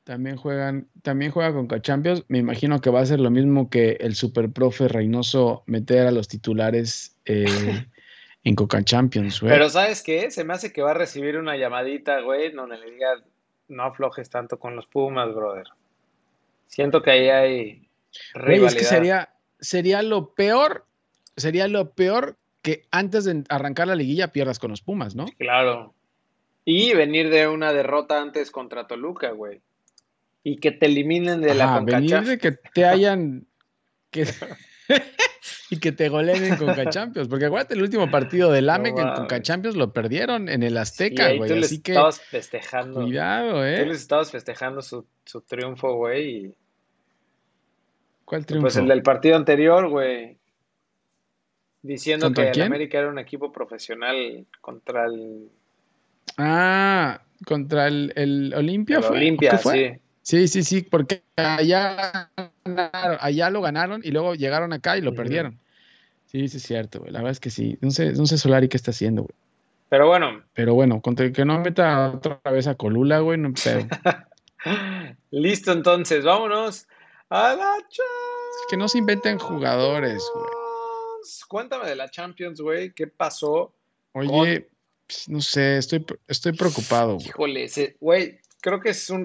También juegan, también juega con Champions. Me imagino que va a ser lo mismo que el super profe Reynoso meter a los titulares eh, [LAUGHS] en Coca Champions, güey. Pero ¿sabes qué? Se me hace que va a recibir una llamadita, güey, donde le diga, no aflojes tanto con los Pumas, brother. Siento que ahí hay rivalidad. es que sería, sería lo peor, sería lo peor que antes de arrancar la liguilla pierdas con los Pumas, ¿no? Claro. Y venir de una derrota antes contra Toluca, güey. Y que te eliminen de la Ajá, Conca venir Champions. de que te hayan [LAUGHS] que, y que te goleen en Conca [LAUGHS] Champions, porque acuérdate el último partido del AME que en Conca. Champions lo perdieron en el Azteca, güey, tú les así que estabas festejando. cuidado, Tú ¿eh? les estabas festejando su, su triunfo, güey. Y ¿Cuál triunfo? pues el del partido anterior, güey. Diciendo ¿Contra que el? América era un equipo profesional contra el, Ah, contra el, el Olimpia el fue, ¿o Olimpia, qué fue? sí. Sí, sí, sí, porque allá, ganaron- allá lo ganaron y luego llegaron acá y lo perdieron. Sí, sí es cierto, güey. La verdad es que sí. No sé, no sé Solari qué está haciendo, güey. Pero bueno, Pero bueno, contra que no meta otra vez a Colula, güey, no pedo. [LAUGHS] listo entonces, vámonos a la Champions. que no se inventen jugadores, güey. Cuéntame de la Champions, güey, ¿qué pasó? Oye, pues, no sé, estoy, estoy preocupado. Híjole, güey, creo que es un,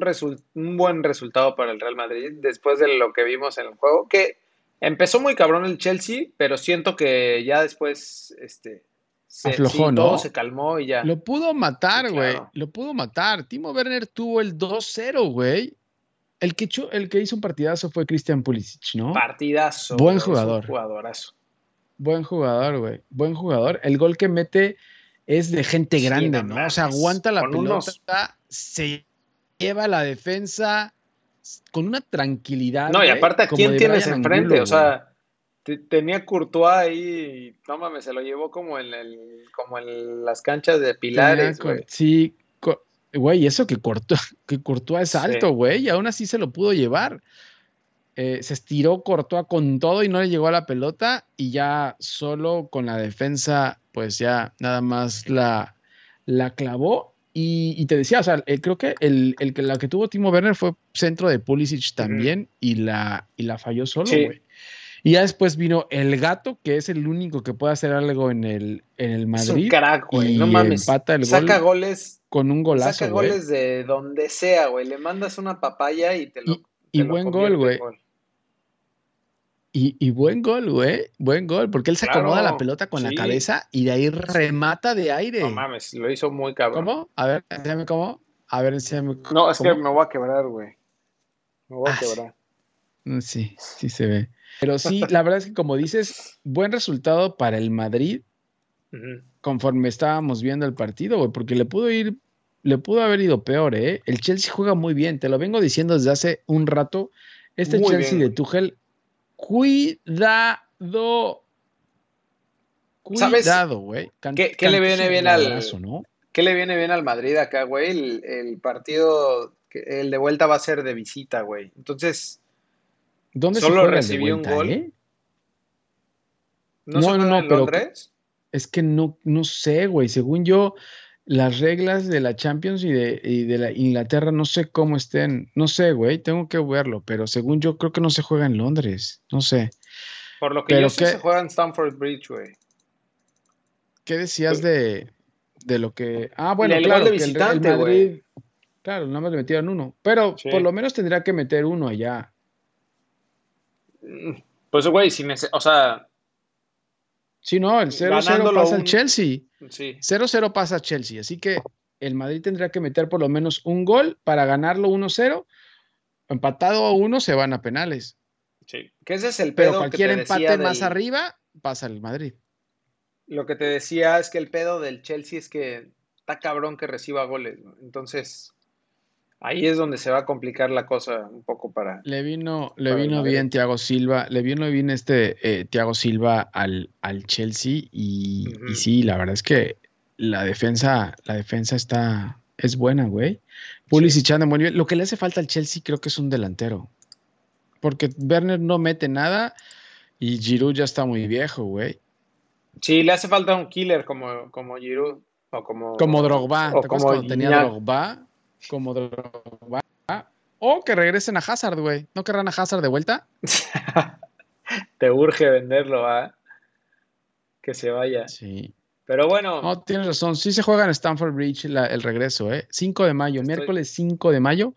un buen resultado para el Real Madrid después de lo que vimos en el juego, que empezó muy cabrón el Chelsea, pero siento que ya después, este, se, Aflojó, sí, ¿no? todo se calmó y ya. Lo pudo matar, Sí, güey. claro. Lo pudo matar. Timo Werner tuvo el 2-0, güey. El que, el que hizo un partidazo fue Christian Pulisic, ¿no? Partidazo. Buen güey, jugador. jugadorazo. Buen jugador, güey. Buen jugador. El gol que mete es de gente Sí, grande, no ¿no? O sea, aguanta la Con pelota, unos- se lleva la defensa con una tranquilidad. No, y aparte, ¿a como quién tienes Brian enfrente? Angulo, o sea, te- tenía Courtois ahí, y, no mames, se lo llevó como en el, como en las canchas de. Pilares, Tenía güey. cor- Sí, güey, eso que Courtois, [LAUGHS] que Courtois es Sí. alto, güey, y aún así se lo pudo llevar. Eh, se estiró Courtois con todo y no le llegó a la pelota y ya solo con la defensa, pues ya nada más la, la clavó. Y, y te decía, o sea, eh, creo que el, el que la que tuvo Timo Werner fue centro de Pulisic también y, la, y la falló solo, Sí. güey. Y ya después vino el gato, que es el único que puede hacer algo en el, en el Es un Madrid, crack, güey, no mames. empata el Saca gol goles, con un golazo, saca goles de donde sea, güey. Le mandas una papaya y te lo, Y, y te lo buen gol, güey. Y, y buen gol, güey. Buen gol, porque él se acomoda la pelota con la cabeza y de ahí remata de aire. No mames, lo hizo muy cabrón. ¿Cómo? A ver, enséñame cómo. A ver, enséñame. No, es que ¿Cómo? me voy a quebrar, güey. Me voy a Ah, quebrar. Mm, Sí, sí se ve. Pero sí, la verdad es que como dices, buen resultado para el Madrid [LAUGHS] conforme estábamos viendo el partido, güey, porque le pudo ir, le pudo haber ido peor, ¿eh? El Chelsea juega muy bien, te lo vengo diciendo desde hace un rato. Este Muy Chelsea bien, de. Tuchel, cuidado. ¿Sabes Cuidado, güey. Qué- qué le viene bien al-. ¿Qué le viene bien al Madrid acá, güey? El, el partido, el de vuelta va a ser de visita, güey. Entonces, ¿Dónde se Solo de recibió un gol. eh? ¿no, No, se no, no, en pero- Londres? Es que no, no sé, güey. Según yo, las reglas de la Champions y de, y de la Inglaterra no sé cómo estén. No sé, güey. Tengo que verlo. Pero según yo, creo que no se juega en Londres. No sé. Por lo que pero yo sé, se juega en Stamford Bridge, güey. ¿Qué decías de, de lo que. Ah, bueno, Del claro, que el, el. Madrid. Claro, nada más le metieron uno. Pero Sí. por lo menos tendría que meter uno allá. Mm, Pues, güey, si o sea, Sí, no, el 0-0 Ganándolo pasa al un- Chelsea. sí. 0-0 pasa Chelsea. Así que el Madrid tendría que meter por lo menos un gol para ganarlo 1-0. Empatado a uno se van a penales. Sí. Que ese es el Pero pedo cualquier que te empate decía más del- arriba pasa al Madrid. Lo que te decía es que el pedo del Chelsea es que está cabrón que reciba goles, ¿no? Entonces, ahí es donde se va a complicar la cosa un poco para... Le vino, le Para vino bien Thiago Silva, le vino bien este eh, Thiago Silva al, al Chelsea y, sí, la verdad es que la defensa, la defensa está, es buena, güey. Pulisic anda muy bien. Lo que le hace falta al Chelsea creo que es un delantero. Porque Werner no mete nada y Giroud ya está muy viejo, güey. Sí, le hace falta un killer como, como Giroud o como... Como Drogba. o ¿Te acuerdas como cuando tenía. Drogba? Como Drogba. O que regresen a Hazard, güey. ¿No querrán a Hazard de vuelta? [LAUGHS] Te urge venderlo, ¿ah? Que se vaya. Sí. Pero bueno, No, tienes razón. Sí se juega en Stamford Bridge la- el regreso, ¿eh? 5 de mayo, Estoy- miércoles 5 de mayo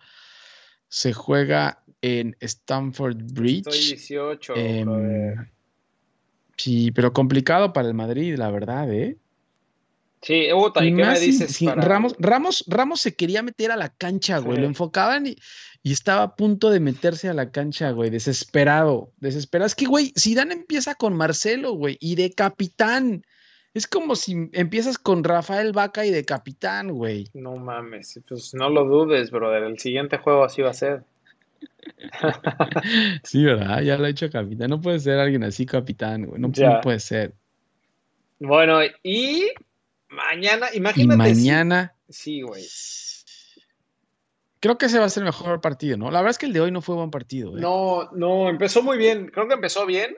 se juega en Stamford Bridge. estoy 18, Em, sí, pero complicado para el Madrid, la verdad, ¿eh? Sí, Uta, ¿y, Y qué me dices para- Ramos, Ramos, Ramos se quería meter a la cancha, güey. Sí. Lo enfocaban y, y estaba a punto de meterse a la cancha, güey. Desesperado, desesperado. Es que, güey, Zidane empieza con Marcelo, güey, y de capitán. Es como si empiezas con Rafael Vaca y de capitán, güey. No mames, pues no lo dudes, brother. El siguiente juego así va a ser. [LAUGHS] Sí, ¿verdad? Ya lo ha hecho capitán. No puede ser alguien así capitán, güey. No, no puede ser. Bueno, y mañana, imagínate. mañana, Sí, güey. creo que ese va a ser el mejor partido, ¿no? La verdad es que el de hoy no fue buen partido, ¿eh? No, no, empezó muy bien. Creo que empezó bien,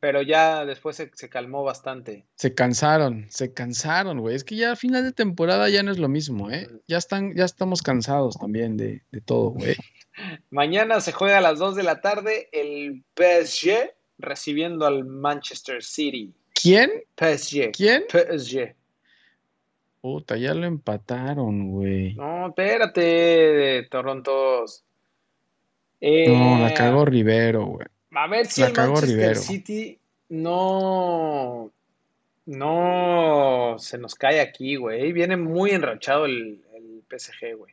pero ya después se, se calmó bastante. Se cansaron, se cansaron, güey. Es que ya a final de temporada ya no es lo mismo, ¿eh? Ya están, ya estamos cansados también de, de todo, güey. [LAUGHS] Mañana se juega a las 2 de la tarde el PSG recibiendo al Manchester City. ¿Quién? PSG. ¿Quién? PSG. Puta, ya lo empataron, güey. No, espérate, Torontos. Eh, No, la cagó Rivero, güey. A ver si la el cagó Manchester Rivero. City no, no se nos cae aquí, güey. Viene muy enrachado el, el PSG, güey.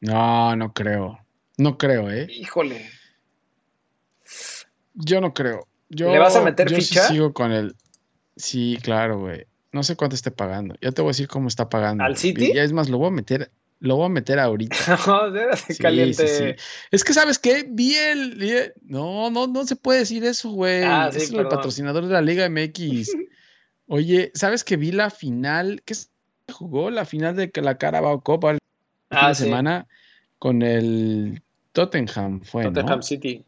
No, no creo. No creo, ¿eh? Híjole. Yo no creo. Yo, ¿Le vas a meter yo sí ficha? sigo con el. Sí, claro, güey. No sé cuánto esté pagando. Ya te voy a decir cómo está pagando. ¿Al. City? Ya es más, lo voy a meter. Lo voy a meter ahorita. [LAUGHS] no, Sí, caliente. sí, sí. Es que, ¿sabes qué? Vi el. vi el- No, no, no se puede decir eso, güey. Ah, es el patrocinador de la Liga MX. [LAUGHS] Oye, ¿sabes que vi la final? ¿Qué jugó? La final de que la Carabao Cup el fin Ah, semana con el Tottenham, fue, ¿no? Tottenham City.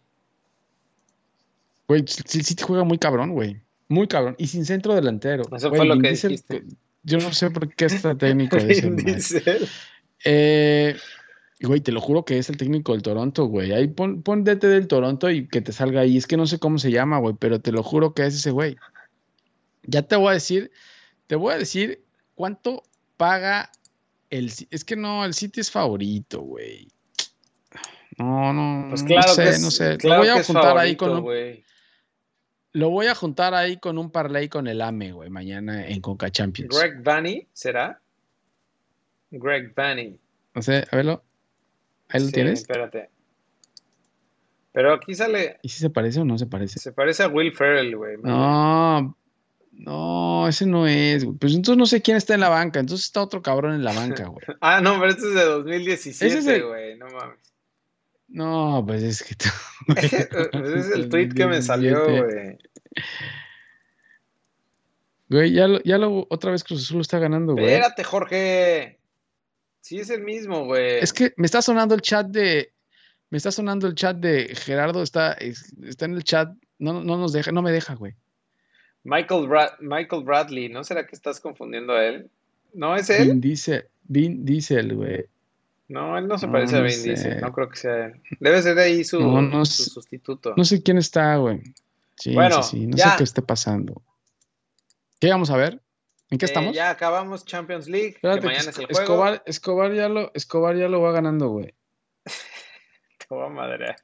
Güey, sí te juega muy cabrón, güey. Muy cabrón. Y sin centro delantero. Eso Güey, fue lo que Diesel, dijiste. Yo no sé por qué está técnico de ese. Eh, güey, te lo juro que es el técnico del Toronto, güey. Ahí pon, pon DT del Toronto y que te salga ahí. Es que no sé cómo se llama, güey, pero te lo juro que es ese güey. Ya te voy a decir, te voy a decir cuánto paga el Es que no, el City es favorito, güey. No, no, Pues no sé, que es, no sé. claro lo voy a juntar ahí con un. Lo voy a juntar ahí con un parlay con el AME, güey, mañana en Conca Champions. Greg Vanny, ¿será? Greg Vanny. No sé, a verlo. Ahí lo Sí, tienes. Espérate. Pero aquí sale. ¿Y si se parece o no se parece? Se parece a Will Ferrell, güey. No, no, ese no es, güey. Pues entonces no sé quién está en la banca. Entonces está otro cabrón en la banca, güey. [LAUGHS] Ah, no, pero este es de Ese 2017, es el- güey. No mames. No, pues es que tú- [LAUGHS] [LAUGHS] es el tweet que me salió, 2017. güey. Güey, ya lo, ya lo, otra vez Cruz Azul está ganando, güey. Espérate, Jorge. Sí, es el mismo, güey. Es que me está sonando el chat de, me está sonando el chat de Gerardo, está, es- está en el chat, no, no nos deja, no me deja, güey. Michael, Michael Bradley, ¿no será que estás confundiendo a él? ¿No es él? Vin Diesel, Vin Diesel, güey. No, él no se No, parece a Vin sé. Diesel, no creo que sea él. Debe ser de ahí su, No, sustituto. No sé quién está, güey. Sí, Bueno, sí, sí, no ya. sé qué esté pasando. ¿Qué vamos a ver? ¿En qué Eh, estamos? ya acabamos Champions League, que Espérate, que mañana es el Esco- juego. Escobar, Escobar ya lo, Escobar ya lo va ganando, güey. [LAUGHS] Te voy a madrear.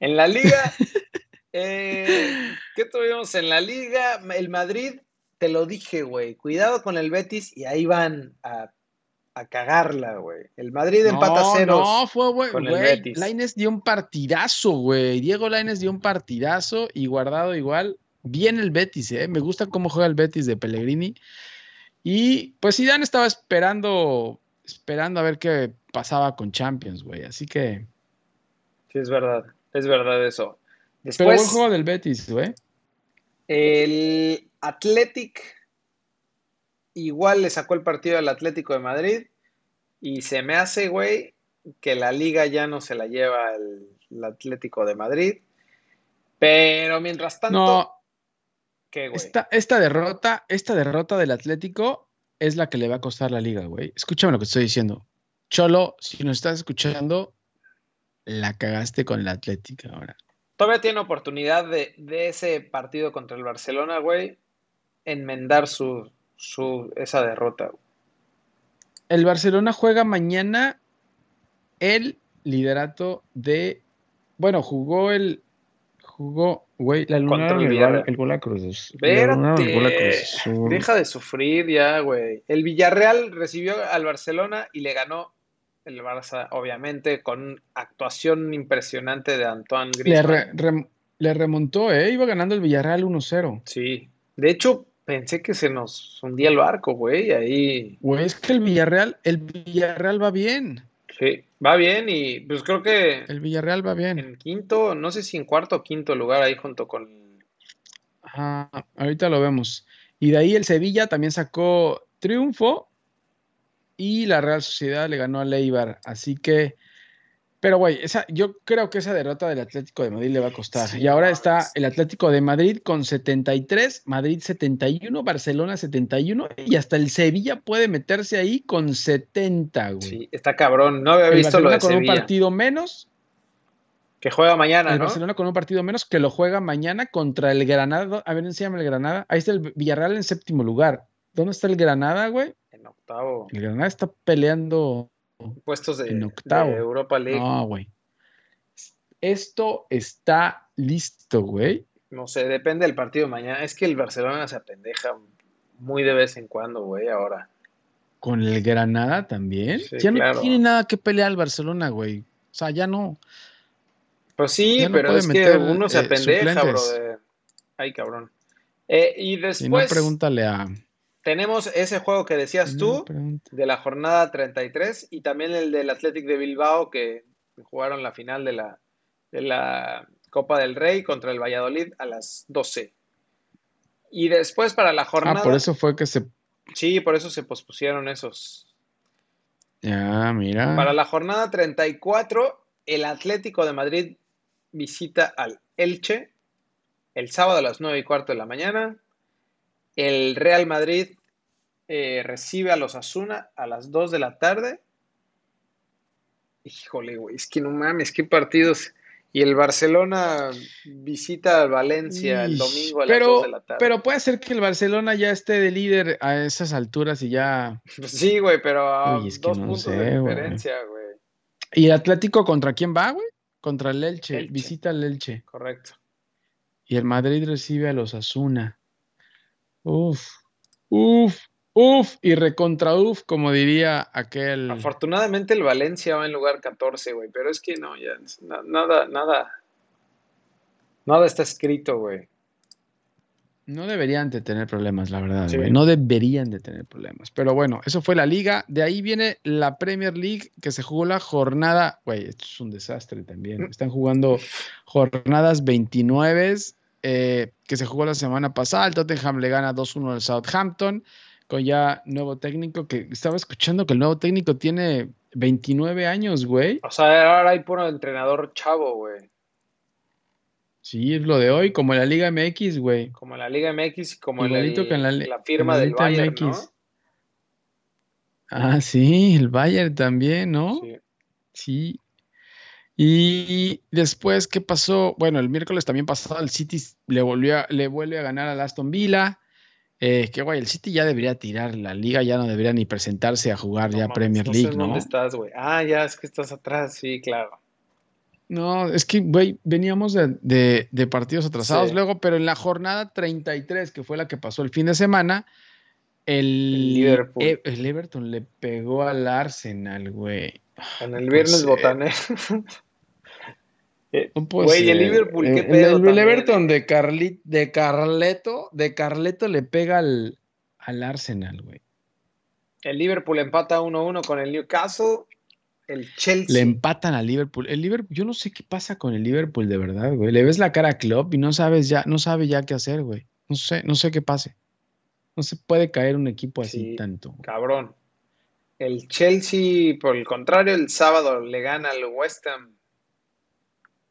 En la liga, [LAUGHS] eh, ¿qué tuvimos en la liga? El Madrid, te lo dije, güey. Cuidado con el Betis y ahí van a, a cagarla, güey. El Madrid empata no, ceros. No, fue güey. con el güey, Betis. Lainez dio un partidazo, güey. Diego Lainez dio un partidazo y guardado igual. Bien el Betis, eh. Me gusta cómo juega el Betis de Pellegrini. Y pues Zidane estaba esperando, esperando a ver qué pasaba con Champions, güey. Así que. Sí, es verdad. Es verdad eso. Pero buen juego del Betis, güey. el Athletic igual le sacó el partido al Atlético de Madrid. Y se me hace, güey, que la liga ya no se la lleva el, el Atlético de Madrid. Pero mientras tanto, No, ¿qué, güey? esta, esta derrota, esta derrota del Atlético es la que le va a costar la liga, güey. Escúchame lo que estoy diciendo. Cholo, si nos estás escuchando, la cagaste con el Atlético ahora. Todavía tiene oportunidad de, de ese partido contra el Barcelona, güey, enmendar su, su, esa derrota. El Barcelona juega mañana el liderato de. Bueno, jugó el. Jugó, güey, la lunaron el el, Villarreal. gol- el gol a Cruz. Le deja de sufrir ya, güey. El Villarreal recibió al Barcelona y le ganó el Barça, obviamente, con actuación impresionante de Antoine Le, Griezmann. re- rem- le remontó, ¿eh? Iba ganando el Villarreal 1-0. Sí, de hecho, pensé que se nos hundía el barco, güey, ahí. Güey, es que el Villarreal, el Villarreal va bien. Sí, va bien y pues creo que El Villarreal va bien. en quinto, no sé si en cuarto o quinto lugar ahí junto con Ajá, ahorita lo vemos. Y de ahí el Sevilla también sacó triunfo y la Real Sociedad le ganó al Eibar. Así que, pero güey, yo creo que esa derrota del Atlético de Madrid le va a costar. Sí, y ahora está el Atlético de Madrid con 73, Madrid 71, Barcelona 71 y hasta el Sevilla puede meterse ahí con 70, güey. Sí, está cabrón. No había el visto lo Barcelona de con un partido menos, Que juega mañana, el ¿no? Barcelona con un partido menos que lo juega mañana contra el Granada. A ver, se llama el Granada. Ahí está el Villarreal en séptimo lugar. ¿Dónde está el Granada, güey? En octavo. El Granada está peleando. Puestos de, En octavo. de Europa League. No. No, güey. Esto está listo, güey. sé, depende del partido de mañana. Es que el Barcelona se apendeja muy de vez en cuando, güey, ahora. Con el Granada también. Sí, ya no tiene nada que pelear el Barcelona, güey. O sea, ya no. Pues sí, no pero es que uno se eh, apendeja, suplentes. brother. Ay, cabrón. Eh, y Si no, después, pregúntale a. tenemos ese juego que decías tú de la jornada 33 y también el del Athletic de Bilbao que jugaron la final de la, de la Copa del Rey contra el Valladolid a las 12. Y después para la jornada... Ah, por eso fue que se... Sí, por eso se pospusieron esos. Ya, mira. Para la jornada 34, el Atlético de Madrid visita al Elche el sábado a las 9 y cuarto de la mañana. El Real Madrid eh, recibe a los Asuna a las 2 de la tarde. Híjole, güey, es que no mames, qué partidos. Y el Barcelona visita al Valencia el domingo a las 2 de la tarde. Pero puede ser que el Barcelona ya esté de líder a esas alturas y ya. Pues [LAUGHS] sí, güey, pero a dos puntos de diferencia, güey. ¿Y el Atlético contra quién va, güey? Contra el Elche. Visita al Elche. Correcto. Y el Madrid recibe a los Asuna. Uf, uf, uf y recontra uf, como diría aquel. Afortunadamente el Valencia va en lugar 14, güey, pero es que no, ya nada, nada, nada está escrito, güey. No deberían de tener problemas, la verdad, güey. No deberían de tener problemas. Pero bueno, eso fue la liga. De ahí viene la Premier League que se jugó la jornada. Güey, esto es un desastre también. Mm. Están jugando jornadas 29 eh, que se jugó la semana pasada. El Tottenham le gana 2-1 al Southampton con ya nuevo técnico que estaba escuchando que el nuevo técnico tiene 29 años, güey. O sea, ahora hay puro entrenador chavo, güey. Sí, es lo de hoy, como en la Liga MX, güey. Como en la Liga MX, como en, la, firma del Bayern, MX. Ah, sí, el Bayern también, ¿no? Sí. Sí, y después, ¿qué pasó? Bueno, el miércoles también pasado el City le, volvió le vuelve a ganar al Aston Villa. Eh, que guay, el City ya debería tirar la liga, ya no debería ni presentarse a jugar ya Premier League, ¿no? ¿Dónde estás, güey? Ah, ya es que estás atrás, sí, claro. No, es que, güey, veníamos de, partidos atrasados luego, pero en la jornada 33, que fue la que pasó el fin de semana, el, Liverpool. E, el Everton le pegó al Arsenal, güey. En el viernes botané. Eh, güey, el Liverpool, qué pedo. El, Everton de Carleto, de Carleto le pega al, al Arsenal, güey. El Liverpool empata 1-1 con el Newcastle. El Chelsea. Le empatan al Liverpool. El Liverpool, yo no sé qué pasa con el Liverpool de verdad, güey. Le ves la cara a Klopp y no sabes ya, no sabe ya qué hacer, güey. No sé, no sé qué pase. No se puede caer un equipo así tanto. Cabrón. El Chelsea, por el contrario, el sábado le gana al West Ham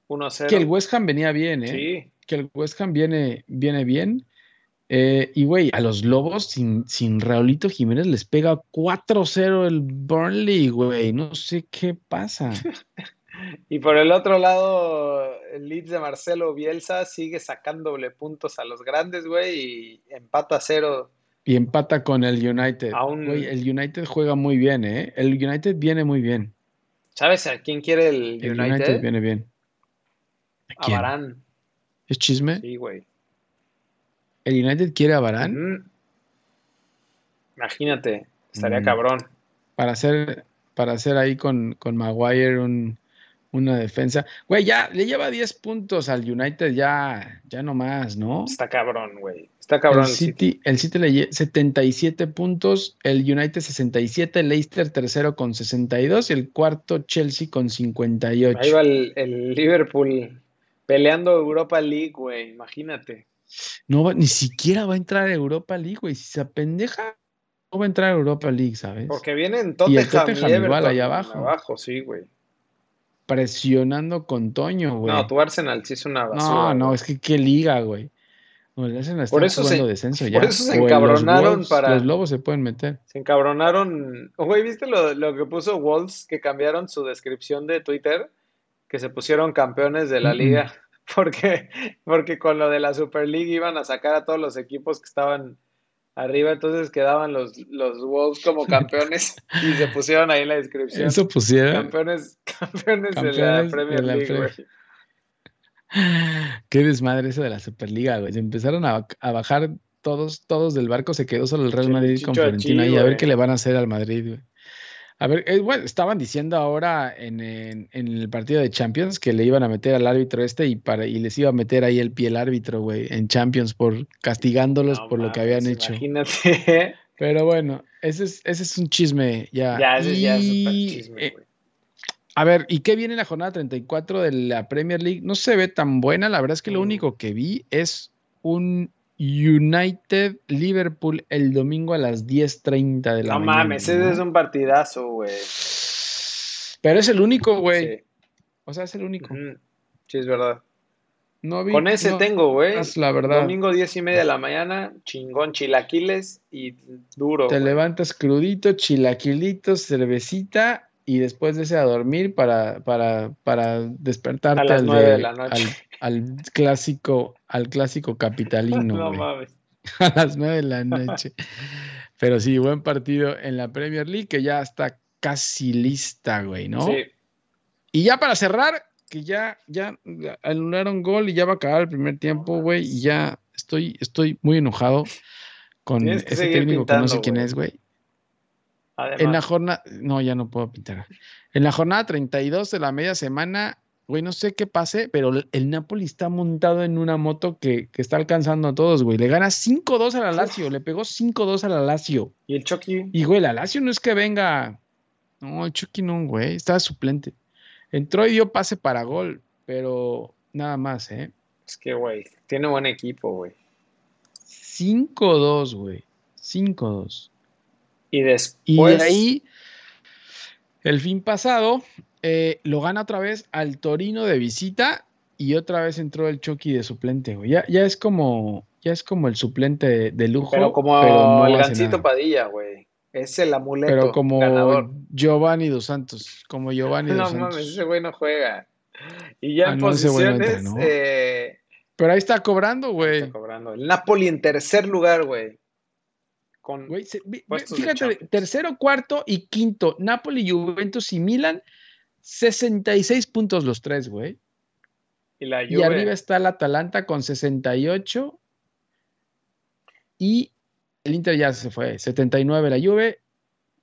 1-0. Que el West Ham venía bien, ¿eh? Sí. Que el West Ham viene, viene bien. Eh, y, güey, a los Lobos sin, sin Raulito Jiménez les pega 4-0 el Burnley, güey. No sé qué pasa. [LAUGHS] y por el otro lado, el Leeds de Marcelo Bielsa sigue sacándole puntos a los grandes, güey, y empata 0. Y empata con el United. Güey, el United juega muy bien, ¿eh? El United viene muy bien. ¿Sabes a quién quiere el United? El United viene bien. ¿A, Barán. ¿Es chisme? Sí, güey. ¿El United quiere a Barán? Imagínate, estaría mm. cabrón. Para hacer, para hacer ahí con, con Maguire una defensa. Güey, ya le lleva 10 puntos al United, ya, ya no más, ¿no? Está cabrón, güey. Está cabrón. El City, el City le lleva 77 puntos, el United 67, el Leicester tercero con 62 y el cuarto Chelsea con 58. Ahí va el Liverpool Peleando Europa League, güey, imagínate. No, ni siquiera va a entrar a Europa League, güey. Si se apendeja, no va a entrar a Europa League, ¿sabes? Porque vienen Tottenham y, el Tottenham y igual allá abajo. Abajo, sí, güey. Presionando con Toño, güey. No, tu Arsenal sí es una basura. No, no, es que qué liga, güey. No, el Arsenal está por eso jugando descenso ya. Por eso se encabronaron los para... Los lobos se pueden meter. Se encabronaron. Güey, ¿viste lo, lo que puso Wolves? Que cambiaron su descripción de Twitter que se pusieron campeones de la liga, [LAUGHS] porque, porque con lo de la Super League iban a sacar a todos los equipos que estaban arriba, entonces quedaban los, los Wolves como [LAUGHS] campeones y se pusieron ahí en la descripción. Eso pusieron. Campeones, campeones, de la Premier League, [LAUGHS] Qué desmadre eso de la Superliga, güey. Se empezaron a, a, bajar todos, todos del barco, se quedó solo el Real Madrid con Florentina y a ver qué le van a hacer al Madrid, güey. A ver, eh, bueno, estaban diciendo ahora en, el partido de Champions que le iban a meter al árbitro este y, para, y les iba a meter ahí el pie el árbitro, güey, en Champions por castigándolos por lo que habían hecho. Imagínate. [LAUGHS] Pero bueno, ese es, ese es un chisme ya. Ya, ese ya es súper chisme, eh, güey. A ver, ¿y qué viene en la jornada 34 de la Premier League? No se ve tan buena, la verdad es que lo Mm. único que vi es un United Liverpool el domingo a las 10:30 de la No mañana. mames, ese ¿no? es un partidazo, güey. Pero es el único, güey. Sí. O sea, es el único. Sí, es verdad. No vi- Con ese no- tengo, güey. es la verdad. Domingo 10 y media de la mañana, chingón, chilaquiles y duro. Te levantas crudito, chilaquilitos, cervecita y después de ese a dormir para, para, para despertarte A las al, nueve de de- la noche. Al, clásico, al clásico capitalino, [LAUGHS] No güey. mames. [LAUGHS] a las nueve de la noche. Pero sí, buen partido en la Premier League que ya está casi lista, güey, ¿no? Sí. Y ya para cerrar, que ya, ya anularon gol y ya va a acabar el primer tiempo, güey, y ya estoy, estoy muy enojado con ese técnico que no sé quién güey. es, güey. Además, En la jornada, no, ya no puedo pintar. En la jornada 32 de la media semana, güey, no sé qué pase, pero el- Napoli está montado en una moto que, que está alcanzando a todos, güey. Le gana 5-2 a la Lazio, le pegó 5-2 a la Lazio. y el Chucky. Y, güey, la Lazio no es que venga. No, el Chucky no, güey, estaba suplente. Entró y dio pase para gol, pero nada más, ¿eh? Es que, güey, tiene buen equipo, güey. 5-2, güey. 5-2. Y Y después. de ahí, el fin pasado, eh, lo gana otra vez al Torino de visita y otra vez entró el Chucky de suplente, güey. Ya, ya es como, ya es como el suplente de, de lujo, Pero como no el Gancito. Padilla, güey. Es el amuleto Pero como ganador. Giovanni dos Santos, como Giovanni No dos Santos. mames, ese güey no juega. Y ya Ah, en no, no posiciones, entra, ¿no? eh, Pero ahí está cobrando, güey. está cobrando. El Napoli en tercer lugar, güey. Con Güey, se- fíjate, tercero, cuarto y quinto, Napoli, Juventus y Milan, 66 puntos los tres, güey. y la Y arriba está el Atalanta con 68 y el Inter ya se fue, 79 la Juve,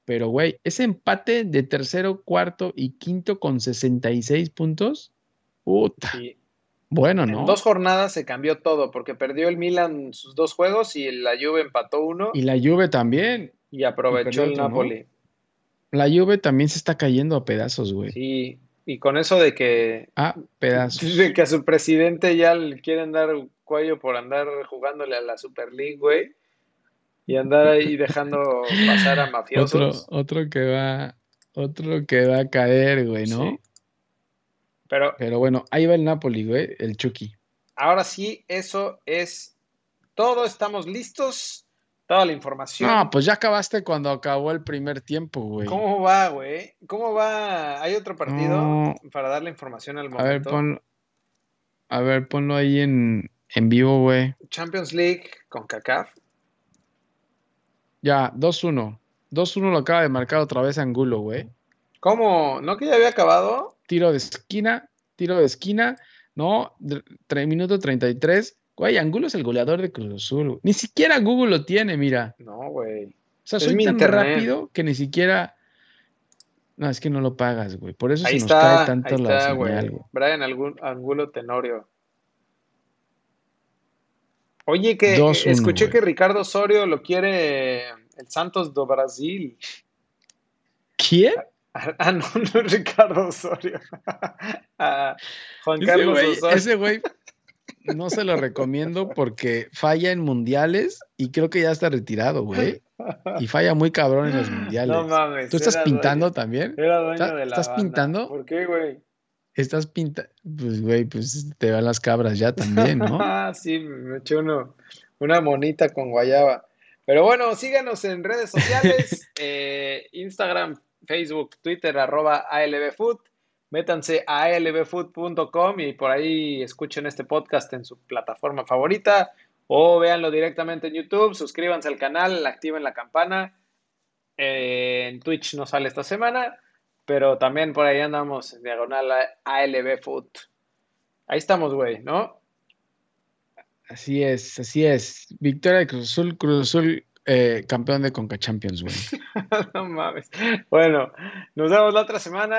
pero güey, ese empate de tercero, cuarto y quinto con 66 puntos, puta, bueno, en ¿no? dos jornadas se cambió todo, porque perdió el Milan sus dos juegos y la Juve empató uno. Y la Juve también, y aprovechó el ¿no? La Juve también se está cayendo a pedazos, güey. Sí, y con eso de que, A pedazos. de que a su presidente ya le quieren dar cuello por andar jugándole a la Super League, güey, y andar ahí [LAUGHS] dejando pasar a Otro, mafiosos. otro que va, otro que va a caer, güey, ¿no? Sí. Pero Pero bueno, ahí va el Napoli, güey, el Chucky. ahora sí, eso es todo. Estamos listos. Toda la información. No, pues ya acabaste cuando acabó el primer tiempo, güey. ¿Cómo va, güey? ¿Cómo va? ¿Hay otro partido No. para dar la información al A ver, momento? pon, a ver, ponlo ahí en, en vivo, güey. Champions League con CACAF. Ya, 2-1. 2-1 lo acaba de marcar otra vez Angulo, güey. ¿Cómo? ¿No que ya había acabado? Tiro de esquina, tiro de esquina, no, tre- minuto 33. Güey, Angulo es el goleador de Cruz Azul. güey. Ni siquiera Google lo tiene, mira. No, güey. O sea, Es soy mi tan internet. rápido que ni siquiera. No, es que no lo pagas, güey. Por eso Ahí se nos cae tanto ahí la está, señal, güey. Brian Angulo Tenorio. Oye, que 2-1, escuché güey. que Ricardo Osorio lo quiere el Santos do Brasil. ¿Quién? Ah, no, [LAUGHS] no es Ricardo Osorio. [LAUGHS] Ah, Juan Ese Carlos güey, Osorio. ese güey no se lo recomiendo porque falla en mundiales y creo que ya está retirado, güey. Y falla muy cabrón en los mundiales. No mames. ¿Tú estás pintando dueño- también? Era dueño ¿Estás- de la estás banda. pintando? ¿Por qué, güey? Estás pinta. Pues, güey, pues te van las cabras ya también, ¿no? Ah, [LAUGHS] sí, me eché uno, una monita con guayaba. Pero bueno, síganos en redes sociales, [LAUGHS] eh, Instagram, Facebook, Twitter, arroba ALBFood. Métanse a albfood.com y por ahí escuchen este podcast en su plataforma favorita o véanlo directamente en YouTube, suscríbanse al canal, activen la campana. Eh, en Twitch no sale esta semana, pero también por ahí andamos en diagonal a ALBFood. Ahí estamos, güey, ¿no? Así es, así es. Victoria de Cruz Azul, Cruz Azul, eh, campeón de Conca Champions, güey. [LAUGHS] No mames. Bueno, nos vemos la otra semana.